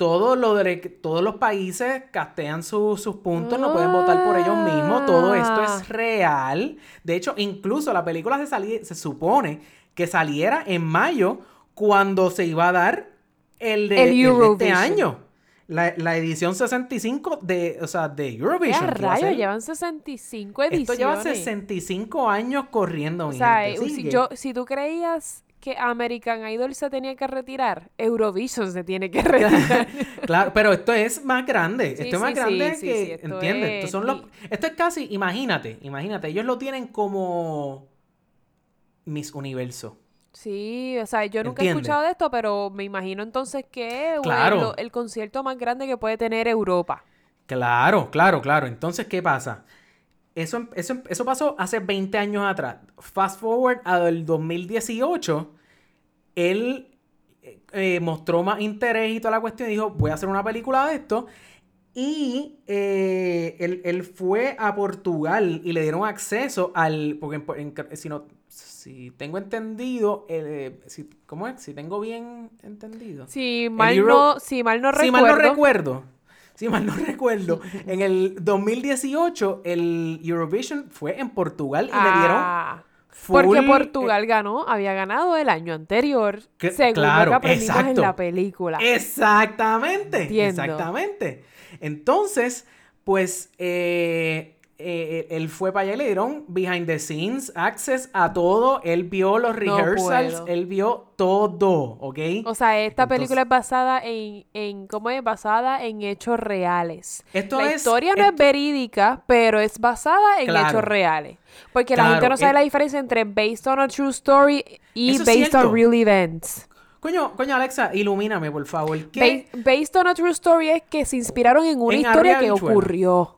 todo lo de, todos los países castean su- sus puntos, no pueden votar por ellos mismos. Todo esto Ah. es real. De hecho, incluso la película se, sali- se supone que saliera en mayo cuando se iba a dar el de, El el de este Eurovision. año. La, la edición 65 de, o sea, de ¿Qué Eurovision. a rayos? Llevan 65 ediciones. esto lleva 65 años corriendo, O sea, gente. eh, si, yo, si tú creías que American Idol se tenía que retirar, Eurovision se tiene que retirar. claro, pero esto es más grande. Sí, esto es más sí, grande sí, que, esto ¿entiendes? es Estos son los, esto es casi, imagínate, imagínate, ellos lo tienen como Miss Universo. Sí, o sea, yo nunca he escuchado de esto, pero me imagino entonces que es Claro. el concierto más grande que puede tener Europa. Claro, claro, claro. Entonces, ¿qué pasa? Eso, eso, eso pasó hace 20 años atrás. Fast forward al 2018, él eh, eh, mostró más interés y toda la cuestión y dijo, voy a hacer una película de esto. Y eh, él, él fue a Portugal y le dieron acceso al... Porque en- en- si, no, si tengo entendido, eh, si, ¿cómo es? Si tengo bien entendido. Si mal, Euro- no, si mal no Si recuerdo. mal no recuerdo. Si mal no recuerdo. En el 2018, el Eurovision fue en Portugal y le dieron. Ah, full, porque eh, Portugal ganó, había ganado el año anterior, Que- según lo claro, que aprendimos en exacto. la película. Exactamente. Entiendo. Exactamente. Entonces, pues, eh, eh, él fue para allá y le dieron behind the scenes, access a todo. Él vio los rehearsals, él vio todo, ¿ok? O sea, esta película es basada en, en, ¿cómo es? Basada en hechos reales. Esto la es- historia no es verídica, pero es basada en Claro. hechos reales. Porque la gente no sabe es- la diferencia entre based on a true story y Eso based on real events. Coño, coño, Alexa, ilumíname, por favor. Based on a true story es que se inspiraron en una En historia que ocurrió.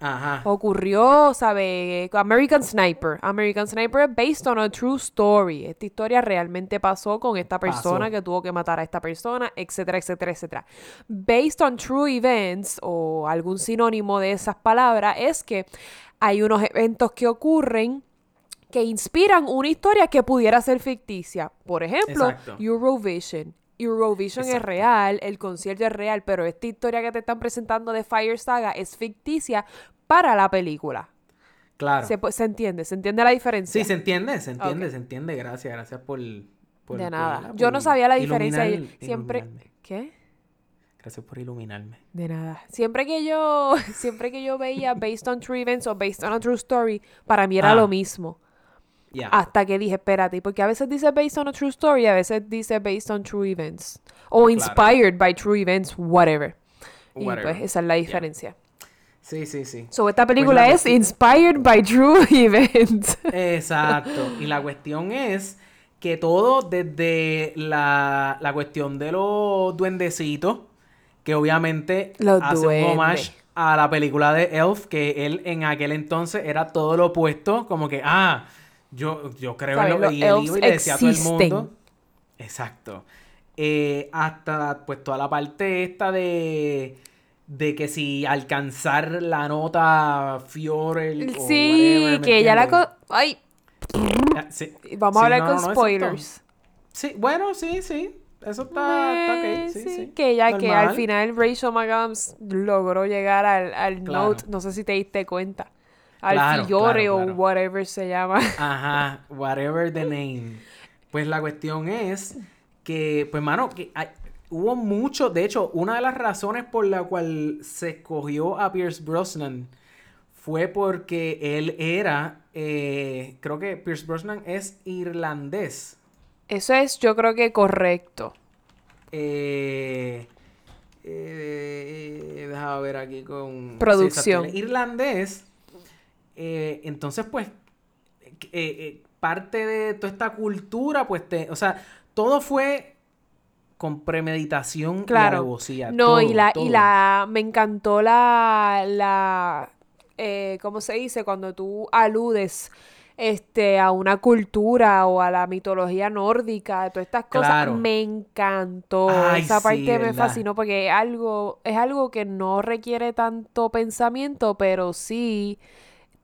Ajá. Ocurrió, ¿sabe? American Sniper. American Sniper es based on a true story. Esta historia realmente pasó con esta persona Pasó. que tuvo que matar a esta persona, etcétera, etcétera, etcétera. Based on true events o algún sinónimo de esas palabras es que hay unos eventos que ocurren que inspiran una historia que pudiera ser ficticia. Por ejemplo, Exacto. Eurovision. Eurovision es Exacto. real, el concierto es real, pero esta historia que te están presentando de Fire Saga es ficticia para la película. Claro. Se, entiende, se entiende la diferencia. Sí, se entiende, se entiende, se entiende. Gracias, gracias por... por- de por- nada. Yo no sabía la diferencia. y siempre. iluminarme. ¿Qué? Gracias por iluminarme. De nada. Siempre que yo, siempre que yo veía based on true events o based on a true story, para mí era Ah. lo mismo. Hasta que dije, espérate, porque a veces dice based on a true story, y a veces dice based on true events. O inspired by true events, whatever. Y Whatever. pues esa es la diferencia. Sí, sí, sí. So, esta película la es cuestión- inspired by true events. Exacto. Y la cuestión es que todo desde la, la cuestión de los duendecitos, que obviamente Los hace duendes. un homage a la película de Elf, que él en aquel entonces era todo lo opuesto, como que, ah, yo, yo creo en Los que y él iba y le decía a todo el existen. mundo. Exacto. Eh, hasta pues toda la parte esta de de que si alcanzar la nota Fiore o Sí, whatever, ¿me que ella la... co- Ay, Ah, sí. vamos a Sí, hablar no, con no, spoilers. está- Sí, bueno, sí, sí. Eso está, está Eh, ok. Sí, sí, sí. Que ella, que al Normal. final Rachel McAdams logró llegar al, al Claro. note, no sé si te diste cuenta, Claro, o whatever se llama. Ajá, whatever the name. Pues la cuestión es que, pues, mano, que hay- hubo mucho. De hecho, una de las razones por la cual se escogió a Pierce Brosnan fue porque él era. eh, creo que Pierce Brosnan es irlandés. Eso es, yo creo que correcto. Eh, eh, déjame ver aquí con... Producción. irlandés. Eh, entonces, pues, eh, eh, parte de toda esta cultura, pues, te, o sea, todo fue con premeditación y Claro. alevosía, No, y todo, la, y la, me encantó la, la, eh, ¿cómo se dice? Cuando tú aludes, este, a una cultura o a la mitología nórdica, todas estas cosas, Claro. me encantó. Ay, Esa parte me fascinó porque es algo, es algo que no requiere tanto pensamiento, pero sí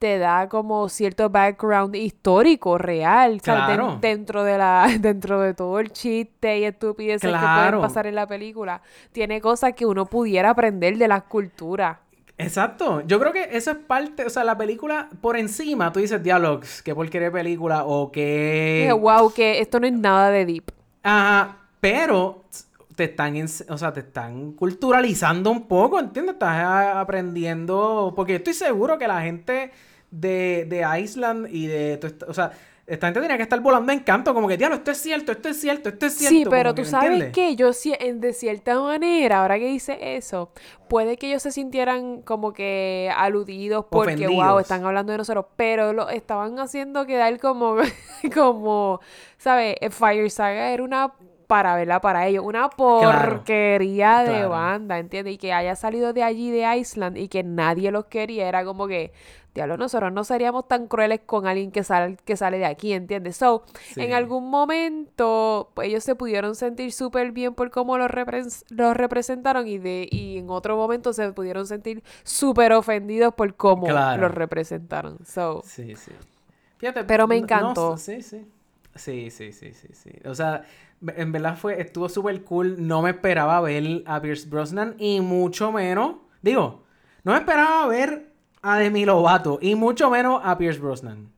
te da como cierto background histórico real, Claro. dentro de la, dentro de todo el chiste y estupideces que pueden pasar en la película, tiene cosas que uno pudiera aprender de las culturas. Exacto. Yo creo que eso es parte, o sea, la película por encima, tú dices diálogos, qué porquería de película o qué... Dije, wow, que esto no es nada de deep. Ajá, pero te están, o sea, te están culturalizando un poco, ¿entiendes? Estás aprendiendo, porque estoy seguro que la gente de, de Iceland y de, o sea, esta gente tenía que estar volando en canto, como que, diablo, esto es cierto, esto es cierto, esto es cierto. Sí, pero tú que, ¿me sabes que yo sí, en- de cierta manera, ahora que dice eso, puede que ellos se sintieran como que aludidos porque, wow, Ofendidos. están hablando de nosotros, pero lo estaban haciendo quedar como, como, ¿sabes? Fire Saga era una para para ellos, una porquería de claro. banda, ¿entiendes? Y que haya salido de allí, de Iceland, y que nadie los quería, era como que, diablo, nosotros no seríamos tan crueles con alguien que sale, que sale de aquí, ¿entiendes? So, en algún momento pues, ellos se pudieron sentir súper bien por cómo los, repres- los representaron y, de, y en otro momento se pudieron sentir súper ofendidos por cómo Claro. los representaron. So, Sí, sí. Fíjate. Pero me no, encantó. sí, sí. Sí, sí, sí, sí, sí. O sea, en verdad fue, estuvo súper cool. No me esperaba ver a Pierce Brosnan y mucho menos, digo, no me esperaba ver a Demi Lovato y mucho menos a Pierce Brosnan.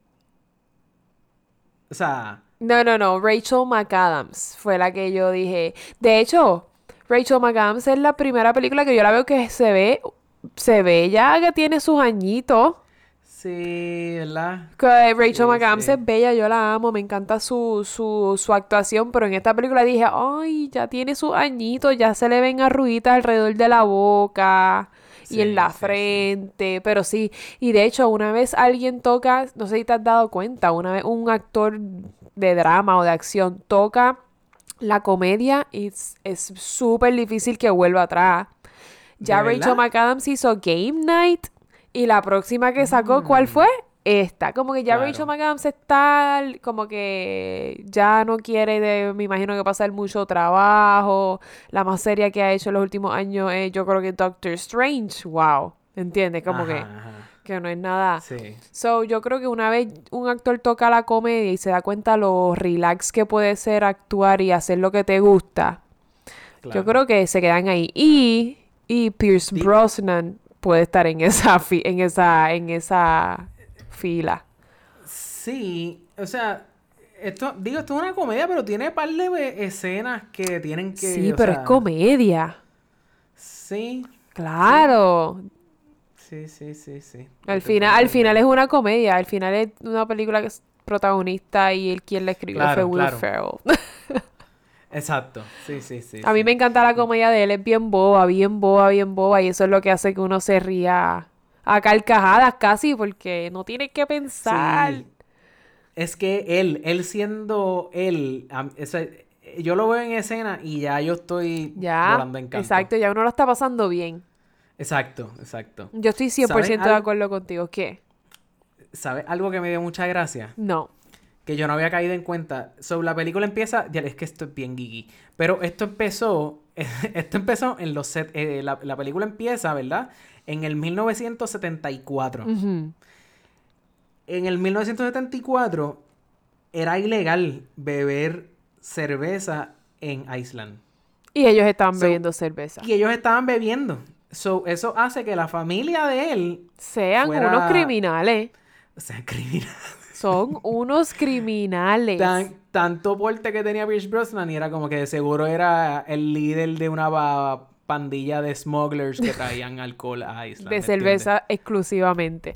O sea, no, no, no, Rachel McAdams fue la que yo dije. De hecho, Rachel McAdams es la primera película que yo la veo que se ve, se ve ya que tiene sus añitos. sí, ¿verdad? Que Rachel Sí, McAdams sí. es bella, yo la amo, me encanta su, su, su actuación, pero en esta película dije, ay, ya tiene sus añitos, ya se le ven arruguitas alrededor de la boca y en la sí, sí. frente, pero sí, y de hecho una vez alguien toca, no sé si te has dado cuenta, una vez un actor de drama o de acción toca la comedia y es súper difícil que vuelva atrás. Ya ¿De Rachel? McAdams hizo Game Night y la próxima que sacó, ¿cuál fue? Esta. Como que ya. Claro. Rachel McAdams está como que ya no quiere, de, me imagino que pasar mucho trabajo. La más seria que ha hecho en los últimos años es yo creo que Doctor Strange. Wow. ¿Entiendes? Como que, Ajá, que no es nada. Sí. So, yo creo que una vez un actor toca la comedia y se da cuenta lo relax que puede ser actuar y hacer lo que te gusta, yo creo que se quedan ahí. Y, y Pierce Brosnan puede estar en esa fi- en esa en esa fila. Sí, o sea, esto, digo, esto es una comedia, pero tiene par de escenas que tienen que. sí, o pero sea, es comedia. Sí, Claro. sí, sí, sí, sí. Al final, al final es una comedia. Al final es una película que es protagonista y el quien la escribió Claro, fue Will claro. Ferrell. Exacto, sí, sí, sí. A mí sí. me encanta la comedia de él, es bien boba, bien boba, bien boba, y eso es lo que hace que uno se ría a carcajadas casi, porque no tiene que pensar. Sí. Es que él, él siendo él, yo lo veo en escena y ya yo estoy Ya, volando en canto. exacto, ya uno lo está pasando bien. Exacto, exacto. Yo estoy 100% ¿Sabes de acuerdo contigo. ¿Qué? ¿Sabes algo que me dio mucha gracia? No. Que yo no había caído en cuenta. So, la película empieza, es que esto es bien geeky, pero esto empezó, esto empezó en los set, eh, la, la película empieza, ¿verdad? En el 1974. Ujú. En el 1974 era ilegal beber cerveza en Iceland. Y ellos estaban So- bebiendo cerveza. Y ellos estaban bebiendo. So, eso hace que la familia de él Sean fuera- unos criminales. sea criminal. Son unos criminales. Tan, tanto porte que tenía Pierce Brosnan y era como que de seguro era el líder de una pandilla de smugglers que traían alcohol a Isla. de ¿me cerveza exclusivamente.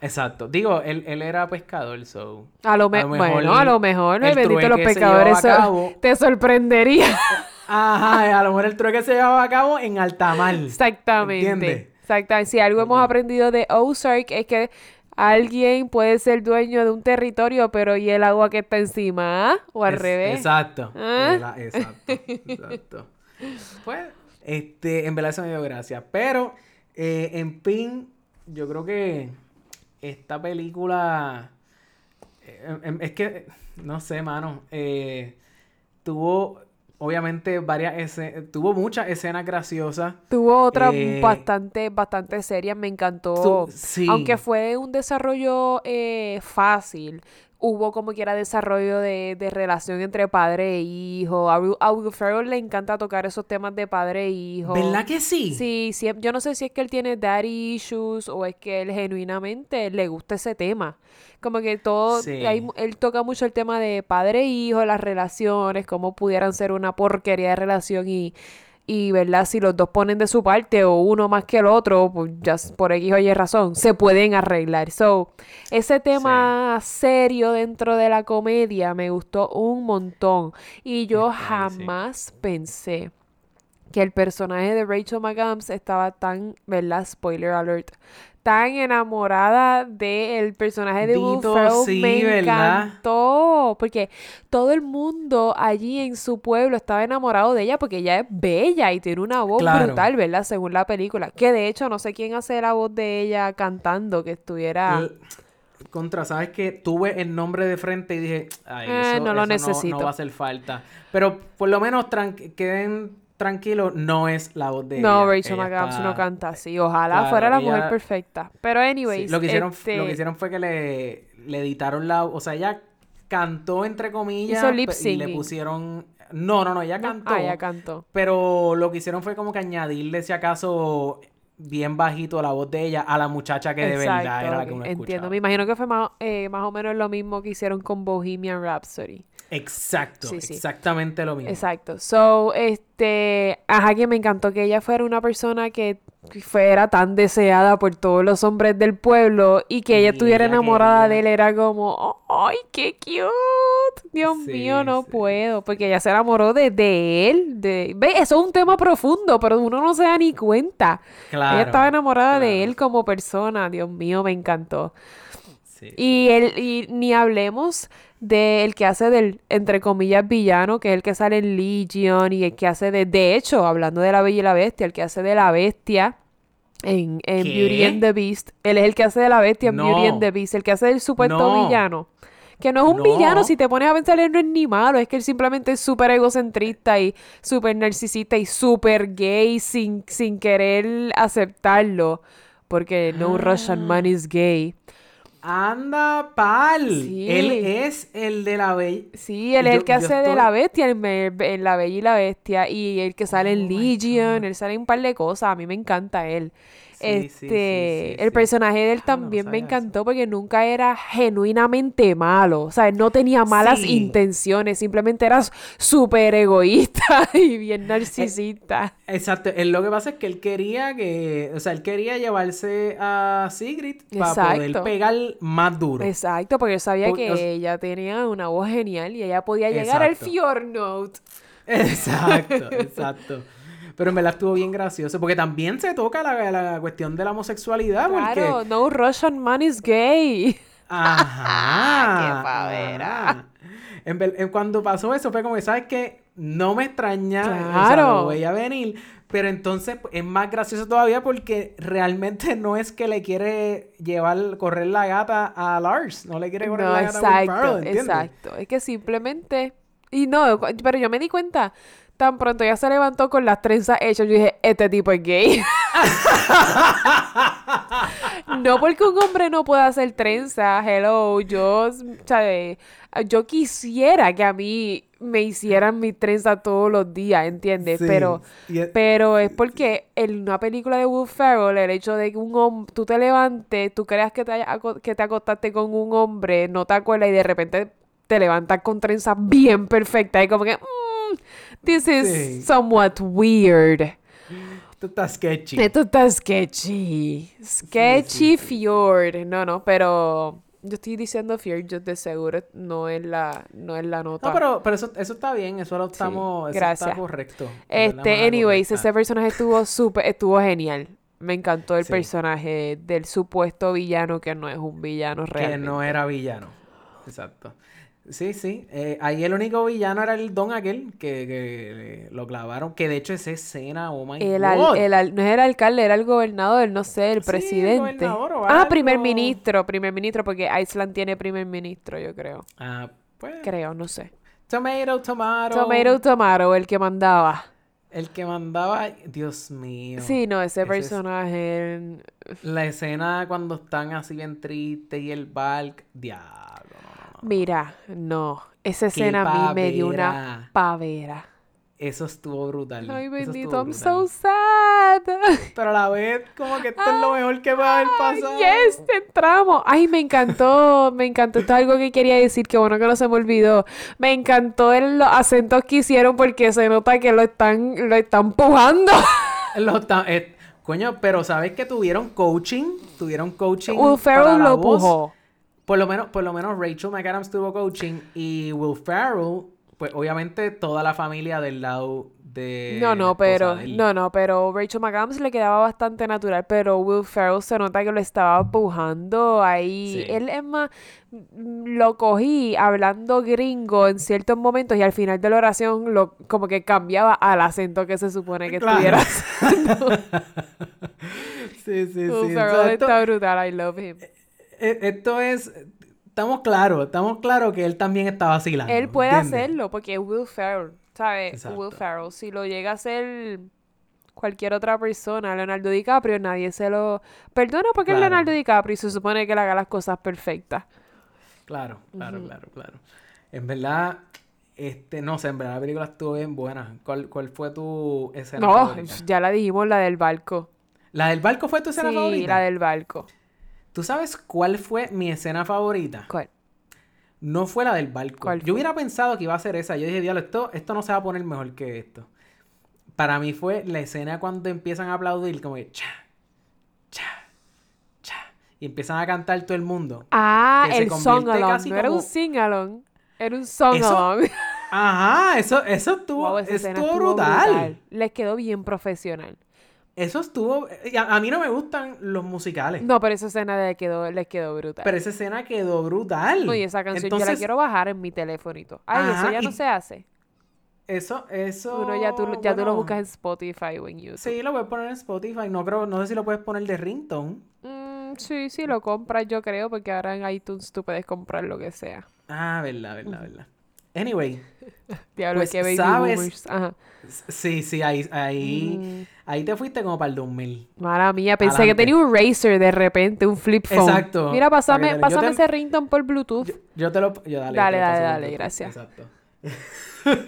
Exacto. Digo, él, él era pescador, so... A lo, me- A lo mejor bueno, a lo mejor, el bendito los a so- cabo. te sorprendería. Ajá, a lo mejor el trueque se llevaba a cabo en alta mar. Exactamente. ¿Entiendes? Exactamente. Si algo hemos aprendido de Ozark es que alguien puede ser dueño de un territorio, pero ¿y el agua que está encima? ¿ah? O al Es- revés. Exacto. ¿Ah? Exacto. Exacto. Pues, este, en verdad eso me dio gracia. Pero, eh, en fin, yo creo que esta película. eh, em- es que, no sé, mano. eh, tuvo, obviamente, varias escenas. Tuvo muchas escenas graciosas. Tuvo otra Eh, bastante, bastante seria, me encantó. Sí. Aunque fue un desarrollo eh, fácil, hubo como quiera desarrollo de, de relación entre padre e hijo. A Will, a Will Ferrell le encanta tocar esos temas de padre e hijo. ¿Verdad que sí? Sí, siem- yo no sé si es que él tiene daddy issues o es que él genuinamente le gusta ese tema. Como que todo, Sí. hay él toca mucho el tema de padre e hijo, las relaciones, cómo pudieran ser una porquería de relación y, y ¿verdad? Si los dos ponen de su parte o uno más que el otro, pues ya por X o Y razón, se pueden arreglar. So, ese tema serio dentro de la comedia me gustó un montón y yo sí. jamás pensé que el personaje de Rachel McAdams estaba tan, ¿verdad? Spoiler alert. Tan enamorada del personaje de Will Dito, sí, me ¿verdad? encantó. Porque todo el mundo allí en su pueblo estaba enamorado de ella porque ella es bella y tiene una voz Claro. brutal, ¿verdad? Según la película. Que de hecho no sé quién hace la voz de ella cantando, que estuviera... L- Contra, ¿sabes que Tuve el nombre de frente y dije, ay, Eh, eso, no lo necesito. No, va a hacer falta. Pero por lo menos queden tranquilos, no es la voz de No, ella. Rachel Ella McAdams está- no canta así. Ojalá Claro, fuera la ella- mujer perfecta. Pero Sí, anyways, lo, que hicieron, este, lo que hicieron fue que le, le editaron la... O sea, ella cantó entre comillas Hizo lip pe- y le pusieron... No, no, no, ella no, cantó. Ah, ya cantó. Pero lo que hicieron fue como que añadirle, si acaso, bien bajito la voz de ella a la muchacha que de verdad era la que uno Entiendo. escuchaba. Me imagino que fue más, eh, más o menos lo mismo que hicieron con Bohemian Rhapsody. Exacto, Sí, sí. exactamente lo mismo. Exacto. So, este, ajá, que me encantó que ella fuera una persona que fuera tan deseada por todos los hombres del pueblo y que ella Y estuviera ella enamorada de él era como, ¡ay, qué cute! Dios Sí, mío, no puedo, porque ella se enamoró de, de él, de, ve, eso es un tema profundo, pero uno no se da ni cuenta. Claro, ella estaba enamorada de él como persona, Dios mío, me encantó. Sí. Y él, y ni hablemos del que hace del, entre comillas, villano, que es el que sale en Legion y el que hace de, de hecho, hablando de la Bella y la Bestia, el que hace de la bestia en, en. Beauty and the Beast. Él es el que hace de la bestia en Beauty and the Beast, el que hace del supuesto No. villano. Que no es un No. villano, si te pones a pensar, él no es ni malo, es que él simplemente es súper egocentrista y súper narcisista y súper gay sin, sin querer aceptarlo. Porque no Russian man is gay. Anda, pal. Sí. Él es el de la bella. Sí, él es el que hace de la bestia en, La Bella y la Bestia y el que sale en Oh Legion, él sale en un par de cosas, a mí me encanta él. Este, el personaje de él Ah, no, también me eso. encantó porque nunca era genuinamente malo, o sea, él no tenía malas intenciones, simplemente era súper egoísta y bien narcisista. Exacto. Él lo que pasa es que él quería que. O sea, él quería llevarse a Sigrid para poder pegar más duro. Exacto, porque él sabía Por- que o ella tenía una voz genial y ella podía llegar al. Fjordnote. Exacto, exacto. Pero en verdad estuvo bien gracioso. Porque también se toca la, la cuestión de la homosexualidad. Claro, Porque. no Russian man is gay. Ajá. Qué pavera. En en cuando pasó eso fue como que, ¿sabes qué? No me extraña. O sea, Claro. lo voy a venir. Pero entonces pues, es más gracioso todavía porque realmente no es que le quiere llevar, correr la gata a Lars. No le quiere correr No, la gata a Will exacto, Ferrell, ¿entiendes? exacto. Es que simplemente... Y no, pero yo me di cuenta, tan pronto ella se levantó con las trenzas hechas, yo dije, este tipo es gay. No porque un hombre no pueda hacer trenza, hello, yo, ¿sabes? Yo quisiera que a mí me hicieran mi trenza todos los días, ¿entiendes? Sí, Pero, es- pero es porque en una película de Will Ferrell, el hecho de que un hombre, tú te levantes, tú creas que te, haya que te acostaste con un hombre, no te acuerdas y de repente te levantas con trenza bien perfecta y como que, mm, this is Sí. somewhat weird. Esto está sketchy. Esto está sketchy. Sketchy Fjord. No, no, pero yo estoy diciendo Fjord, yo de seguro no es la, no es la nota. No, pero, pero eso, eso está bien, eso lo estamos, gracias. está correcto. Este, anyways, correcta. ese personaje estuvo súper, estuvo genial. Me encantó el Sí. personaje del supuesto villano que no es un villano que realmente. no era villano. Exacto. Sí, sí. eh, ahí el único villano era el don aquel que, que lo clavaron. Que de hecho esa escena, oh my El, al- God. el al- no era el alcalde, era el gobernador, no sé, el Sí, el presidente. gobernador o ah, primer ministro, primer ministro, porque Iceland tiene primer ministro, yo creo. Ah, pues. Creo, no sé. Tomato, tomato. Tomato Tomato, el que mandaba. El que mandaba. Dios mío. Sí, no, ese Ese es- personaje. La escena cuando están así bien tristes y el barco. Diablo. Mira, no. Esa escena a mí me dio una pavera. Eso estuvo brutal. Ay, bendito, I'm so sad. Pero a la vez, como que esto es lo mejor que puede haber pasado. Yes, entramos. Ay, me encantó, me encantó. Esto es algo que quería decir, que bueno que no se me olvidó. Me encantó el- los acentos que hicieron porque se nota que lo están, lo están pujando. Los ta- eh, coño, pero ¿sabes que tuvieron coaching? Tuvieron coaching Will para lo voz. pujó. Por lo menos, por lo menos Rachel McAdams tuvo coaching y Will Ferrell, pues obviamente toda la familia del lado de No, no, pero, no, no, pero Rachel McAdams le quedaba bastante natural, pero Will Ferrell se nota que lo estaba pujando ahí. Sí. Él es más, lo cogí hablando gringo en ciertos momentos y al final de la oración lo, como que cambiaba al acento que se supone que Claro. estuviera. Sí, sí, sí. Will O Ferrell está brutal, I love him. Eh, esto es, estamos claros, estamos claros que él también está vacilando. Él puede ¿entiendes? hacerlo porque es Will Ferrell, ¿sabes? Exacto. Will Ferrell. Si lo llega a hacer cualquier otra persona, Leonardo DiCaprio, nadie se lo perdona porque es. Leonardo DiCaprio y se supone que le haga las cosas perfectas. Claro, claro, claro, claro. En verdad, este, no sé, en verdad la película estuvo bien buena. ¿Cuál, cuál fue tu escena No, favorita? ya la dijimos, la del barco. ¿La del barco fue tu escena sí, favorita? la del barco. ¿Tú sabes cuál fue mi escena favorita? ¿Cuál? No fue la del barco. ¿Cuál Yo hubiera pensado que iba a ser esa. Yo dije, diablo, esto, esto no se va a poner mejor que esto. Para mí fue la escena cuando empiezan a aplaudir, como que cha, cha, cha. Y empiezan a cantar todo el mundo. Ah, Que el convierte song along. casi No era un como- sing along. Era un song Eso along. Ajá, eso, eso estuvo, Wow, esa escena estuvo estuvo brutal. Les quedó bien profesional. Eso estuvo. A, a mí no me gustan los musicales. No, pero esa escena les quedó, les quedó brutal. Pero esa escena quedó brutal. No, y esa canción yo la quiero bajar en mi teléfonito. Ay, eso Ajá, ya no se hace. Eso, eso. Uno ya tú, ya tú lo buscas en Spotify o en YouTube. Sí, lo puedes poner en Spotify. No creo, no sé si lo puedes poner de ringtone. Mm, sí, sí, lo compras yo creo, porque ahora en iTunes tú puedes comprar lo que sea. Ah, verdad, verdad, verdad. Anyway, Diablo, Pues, que baby ¿sabes? boomers. Ajá. sí, sí, ahí, ahí, Mm. ahí te fuiste como para el 2000. Mala mía, pensé que tenía un Razer de repente, un flip phone. Exacto, Mira, pásame, que te- yo pásame te- ese ringtone por Bluetooth. Yo, yo te lo. Yo dale, Dale, dale, dale, gracias. Exacto.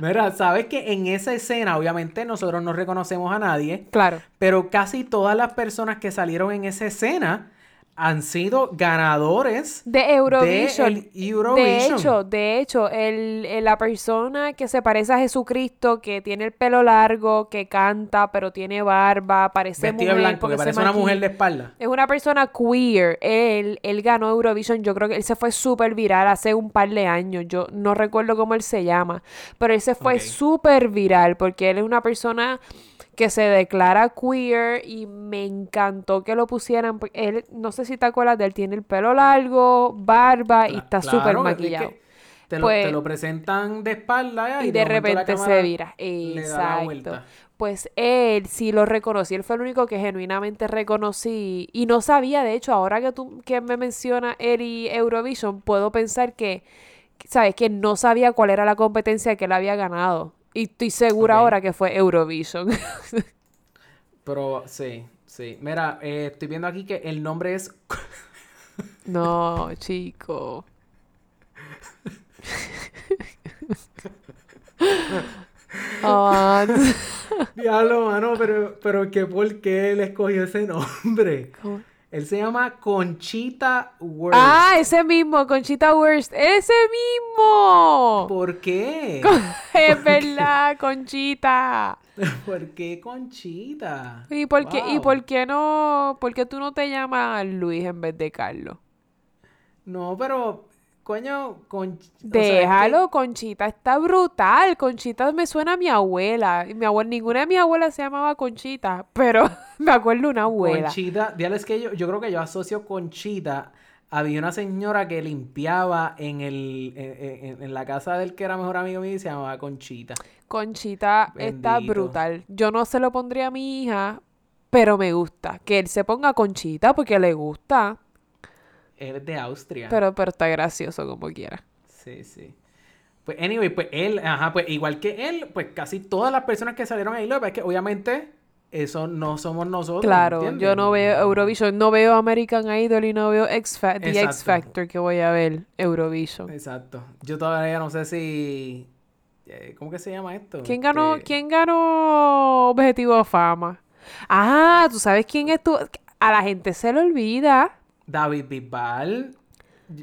Mira, sabes que en esa escena, obviamente, nosotros no reconocemos a nadie, Claro. pero casi todas las personas que salieron en esa escena han sido ganadores De Eurovision. De hecho, de hecho, el, el- la persona que se parece a Jesucristo, que tiene el pelo largo, que canta, pero tiene barba, parece vestido mujer blanco, porque que parece una mujer de espalda. Es una persona queer. Él, él ganó Eurovision. Yo creo que él se fue súper viral hace un par de años. Yo no recuerdo cómo él se llama. Pero él se fue Ok. súper viral porque él es una persona que se declara queer y me encantó que lo pusieran. Él, no sé si te acuerdas de él, tiene el pelo largo, barba y está claro, súper es que maquillado. te, lo, Pues- te lo presentan de espalda Y de repente se vira. Exacto. Pues él sí lo reconocí. Él fue el único que genuinamente reconocí. Y no sabía, de hecho, ahora que tú que me menciona él y Eurovision, puedo pensar que, ¿sabes? Que no sabía cuál era la competencia que él había ganado. Y estoy segura ahora que fue Eurovision. Pero sí, sí. Mira, eh, estoy viendo aquí que el nombre es. No, chico. Ah, Diablo, mano, pero, pero ¿qué por qué él escogió ese nombre? ¿Cómo? Él se llama Conchita Wurst. ah, ese mismo, Conchita Wurst. ¡Ese mismo! ¿Por qué? Es verdad, Conchita. ¿Por qué Conchita? ¿Y por qué, y por qué no? ¿Por qué tú no te llamas Luis en vez de Carlos? No, pero, coño, con... Déjalo, Conchita está brutal. Conchita me suena a mi abuela. Y mi abuela, ninguna de mis abuelas se llamaba Conchita, pero me acuerdo una abuela. Conchita, dígale es que yo, yo creo que yo asocio Conchita. Había una señora que limpiaba en el en, en- en la casa del que era mejor amigo mío y se llamaba Conchita. Conchita está brutal. Yo no se lo pondría a mi hija, pero me gusta. Que él se ponga Conchita porque le gusta. Él es de Austria. Pero, pero está gracioso como quiera. Sí, sí. Pues, anyway, pues él, ajá, pues igual que él, pues casi todas las personas que salieron ahí, lo que es que obviamente eso no somos nosotros. Claro, ¿entiendes? yo no veo Eurovision, no veo American Idol y no veo X The X. Factor que voy a ver Eurovision. Exacto. Yo todavía no sé si. eh, ¿Cómo que se llama esto? ¿Quién ganó, Este, quién ganó Objetivo Fama? Ah, ¿tú sabes quién estuvo? A la gente se le olvida. David Bisbal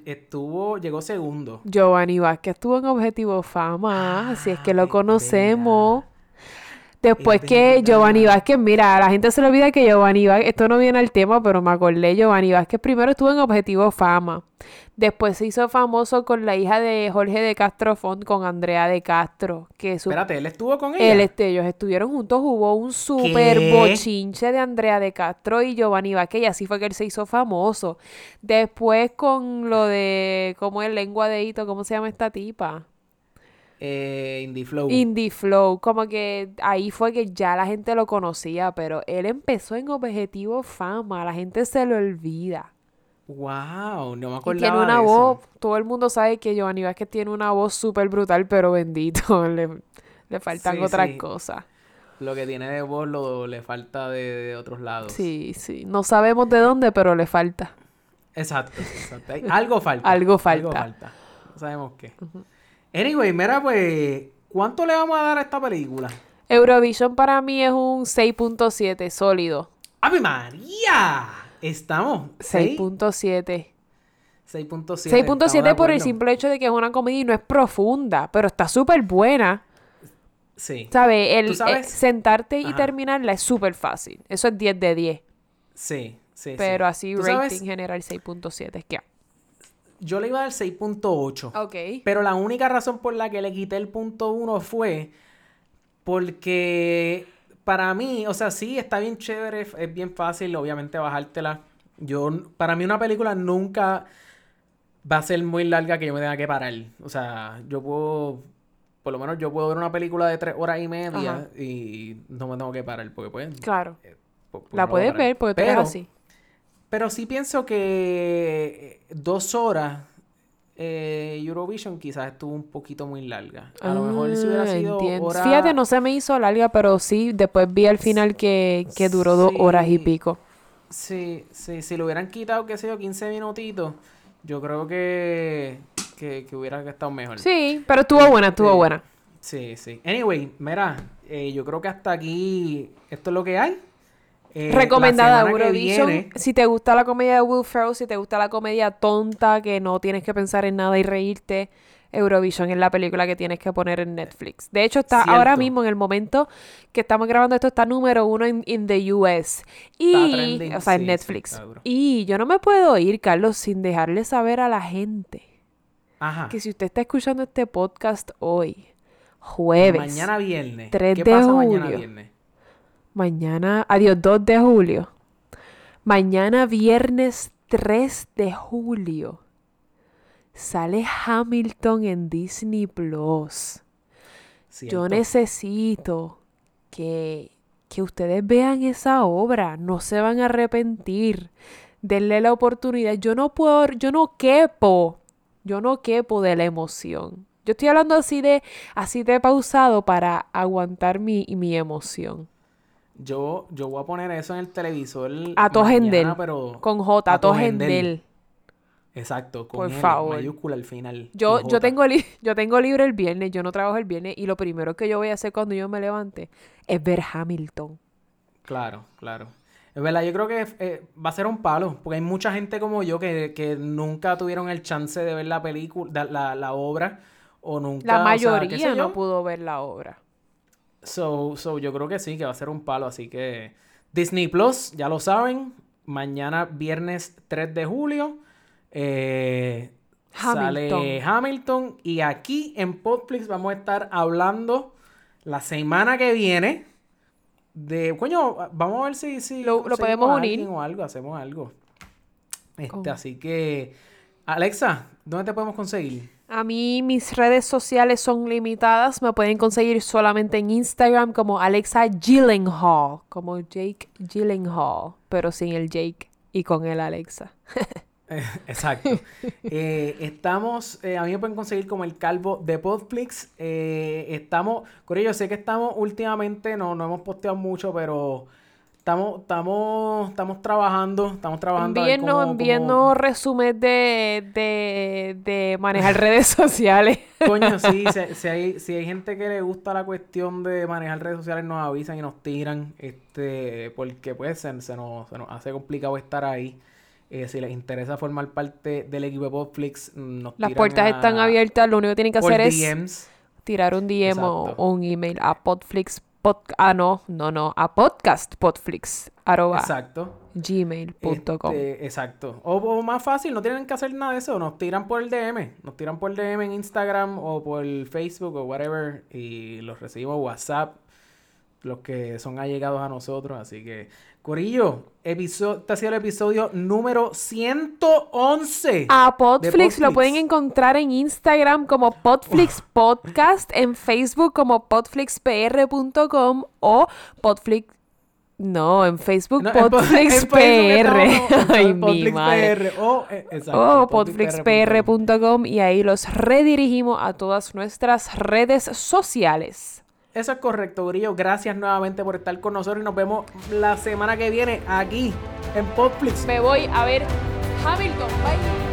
estuvo, llegó segundo. Giovanni Vázquez estuvo en Objetivo Fama, así es que lo conocemos. Después Es que. Giovanni Vázquez, mira, a la gente se le olvida que Giovanni Vázquez, esto no viene al tema, pero me acordé, Giovanni Vázquez primero estuvo en Objetivo Fama. Después se hizo famoso con la hija de Jorge de Castro Font, con Andrea de Castro, que su Espérate, él estuvo con ella. él, este, ellos estuvieron juntos, hubo un super ¿Qué? bochinche de Andrea de Castro y Giovanni Vázquez y así fue que él se hizo famoso. Después con lo de, ¿cómo es? Lengua de hito, ¿cómo se llama esta tipa? Eh, Indie Flow. Indie Flow, como que ahí fue que ya la gente lo conocía, pero él empezó en Objetivo Fama, la gente se lo olvida. Wow, no me Y acordaba tiene una de eso. voz, todo el mundo sabe que Giovanni Vázquez tiene una voz súper brutal, pero bendito, le, le faltan Sí, otras sí. cosas. Lo que tiene de voz lo, le falta de, de otros lados. Sí, sí. No sabemos de dónde, pero le falta. Exacto, exacto. Algo falta. Algo falta. Algo falta. No sabemos qué. Anyway, mira, pues, ¿cuánto le vamos a dar a esta película? Eurovision para mí es un 6.7 sólido. ¡Ave María! Estamos. ¿seis? 6.7. 6.7. estamos de 6.7 por el simple hecho de que es una comedia y no es profunda, pero está súper buena. Sí. ¿Sabes? El ¿Tú sabes? eh, sentarte y terminarla es súper fácil. Eso es 10 de 10. Sí, sí. Pero sí. así ¿Tú rating sabes? general 6.7 es que. Yo le iba a dar 6.8. Ok. Pero la única razón por la que le quité el punto uno fue porque para mí, o sea, sí, está bien chévere, es bien fácil, obviamente, bajártela. Yo, para mí una película nunca va a ser muy larga que yo me tenga que parar. O sea, yo puedo, por lo menos yo puedo ver una película de tres horas y media Ajá. y no me tengo que parar, porque pues... Claro. po- porque La no puedo puedes ver porque tú eres así. Pero sí pienso que eh, dos horas eh, Eurovision quizás estuvo un poquito muy larga. A lo mejor si hubiera Ah, sido hora... Fíjate, no se me hizo larga, pero sí, después vi al final que, que duró dos horas y pico. Sí, sí, si lo hubieran quitado, qué sé yo, 15 minutitos, yo creo que, que, que hubiera estado mejor. Sí, pero estuvo buena, estuvo Sí. buena. Sí, sí. Anyway, mira, eh, yo creo que hasta aquí esto es lo que hay. Eh, Recomendada Eurovision. viene- Si te gusta la comedia de Will Ferrell, si te gusta la comedia tonta, que no tienes que pensar en nada y reírte, Eurovision es la película que tienes que poner en Netflix. De hecho, está Cierto. ahora mismo, en el momento que estamos grabando esto, está número uno en the US. Y, trending, o sea, en sí, Netflix. y yo no me puedo ir, Carlos, sin dejarle saber a la gente Ajá. que si usted está escuchando este podcast hoy, jueves, Mañana viernes. 3 ¿Qué de pasa mañana julio. viernes? Mañana, adiós, 2 de julio. Mañana viernes 3 de julio. Sale Hamilton en Disney Plus. Yo necesito que, que ustedes vean esa obra. No se van a arrepentir. Denle la oportunidad. Yo no puedo, yo no quepo. Yo no quepo de la emoción. Yo estoy hablando así de, así de pausado para aguantar mi, mi emoción. Yo, yo voy a poner eso en el televisor. A pero Con J, a. Tojendel. Exacto, con Por favor. mayúscula al final. Yo, yo, tengo li- yo tengo libre el viernes, yo no trabajo el viernes y lo primero que yo voy a hacer cuando yo me levante es ver Hamilton. Claro, claro. Es verdad, yo creo que eh, va a ser un palo, porque hay mucha gente como yo que, que nunca tuvieron el chance de ver la película, la, la obra, o nunca... La o sea, mayoría no pudo ver la obra. So, so, yo creo que sí, que va a ser un palo, así que Disney Plus, ya lo saben, mañana viernes 3 de julio eh, sale Hamilton. Hamilton y aquí en Podflix vamos a estar hablando la semana que viene de, coño, vamos a ver si, si Lo- podemos unir. o algo, hacemos algo. Este, así que, Alexa, ¿dónde te podemos conseguir? A mí mis redes sociales son limitadas, me pueden conseguir solamente en Instagram como Alexa Gyllenhaal, como Jake Gyllenhaal, pero sin el Jake y con el Alexa. Exacto. Eh, estamos, eh, a mí me pueden conseguir como el calvo de Podflix. Eh, estamos, Corillo, sé que estamos últimamente, no, no hemos posteado mucho, pero estamos, estamos, estamos trabajando, estamos trabajando. Envíennos, envíennos resumen de, de, de manejar redes sociales. Coño, sí, si, si hay, si hay gente que le gusta la cuestión de manejar redes sociales, nos avisan y nos tiran, este, porque pues se, se nos, se nos hace complicado estar ahí. Eh, si les interesa formar parte del equipo de Podflix, mm, nos Las tiran puertas a- están abiertas, lo único que tienen que hacer es tirar un DM Exacto. o un email a podflix, pod- ah no, no, no, a podcastpodflix, arroba Exacto. gmail.com. Este, exacto. O, o más fácil, no tienen que hacer nada de eso. Nos tiran por el DM. Nos tiran por el DM en Instagram o por Facebook o whatever. Y los recibimos WhatsApp. Los que son allegados a nosotros. Así que, Corillo, episodio, este ha sido el episodio número 111. A Podflix lo pueden encontrar en Instagram como Podflix Podcast, en Facebook como podflixpr.com o Podflix... No, en Facebook No, en Podflix en Facebook Ay, mi madre. PR, o, eh, exacto, O podflixpr.com y ahí los redirigimos a todas nuestras redes sociales. Eso es correcto, Grillo. Gracias nuevamente por estar con nosotros y nos vemos la semana que viene aquí en Podflix. Me voy a ver Hamilton. Bye.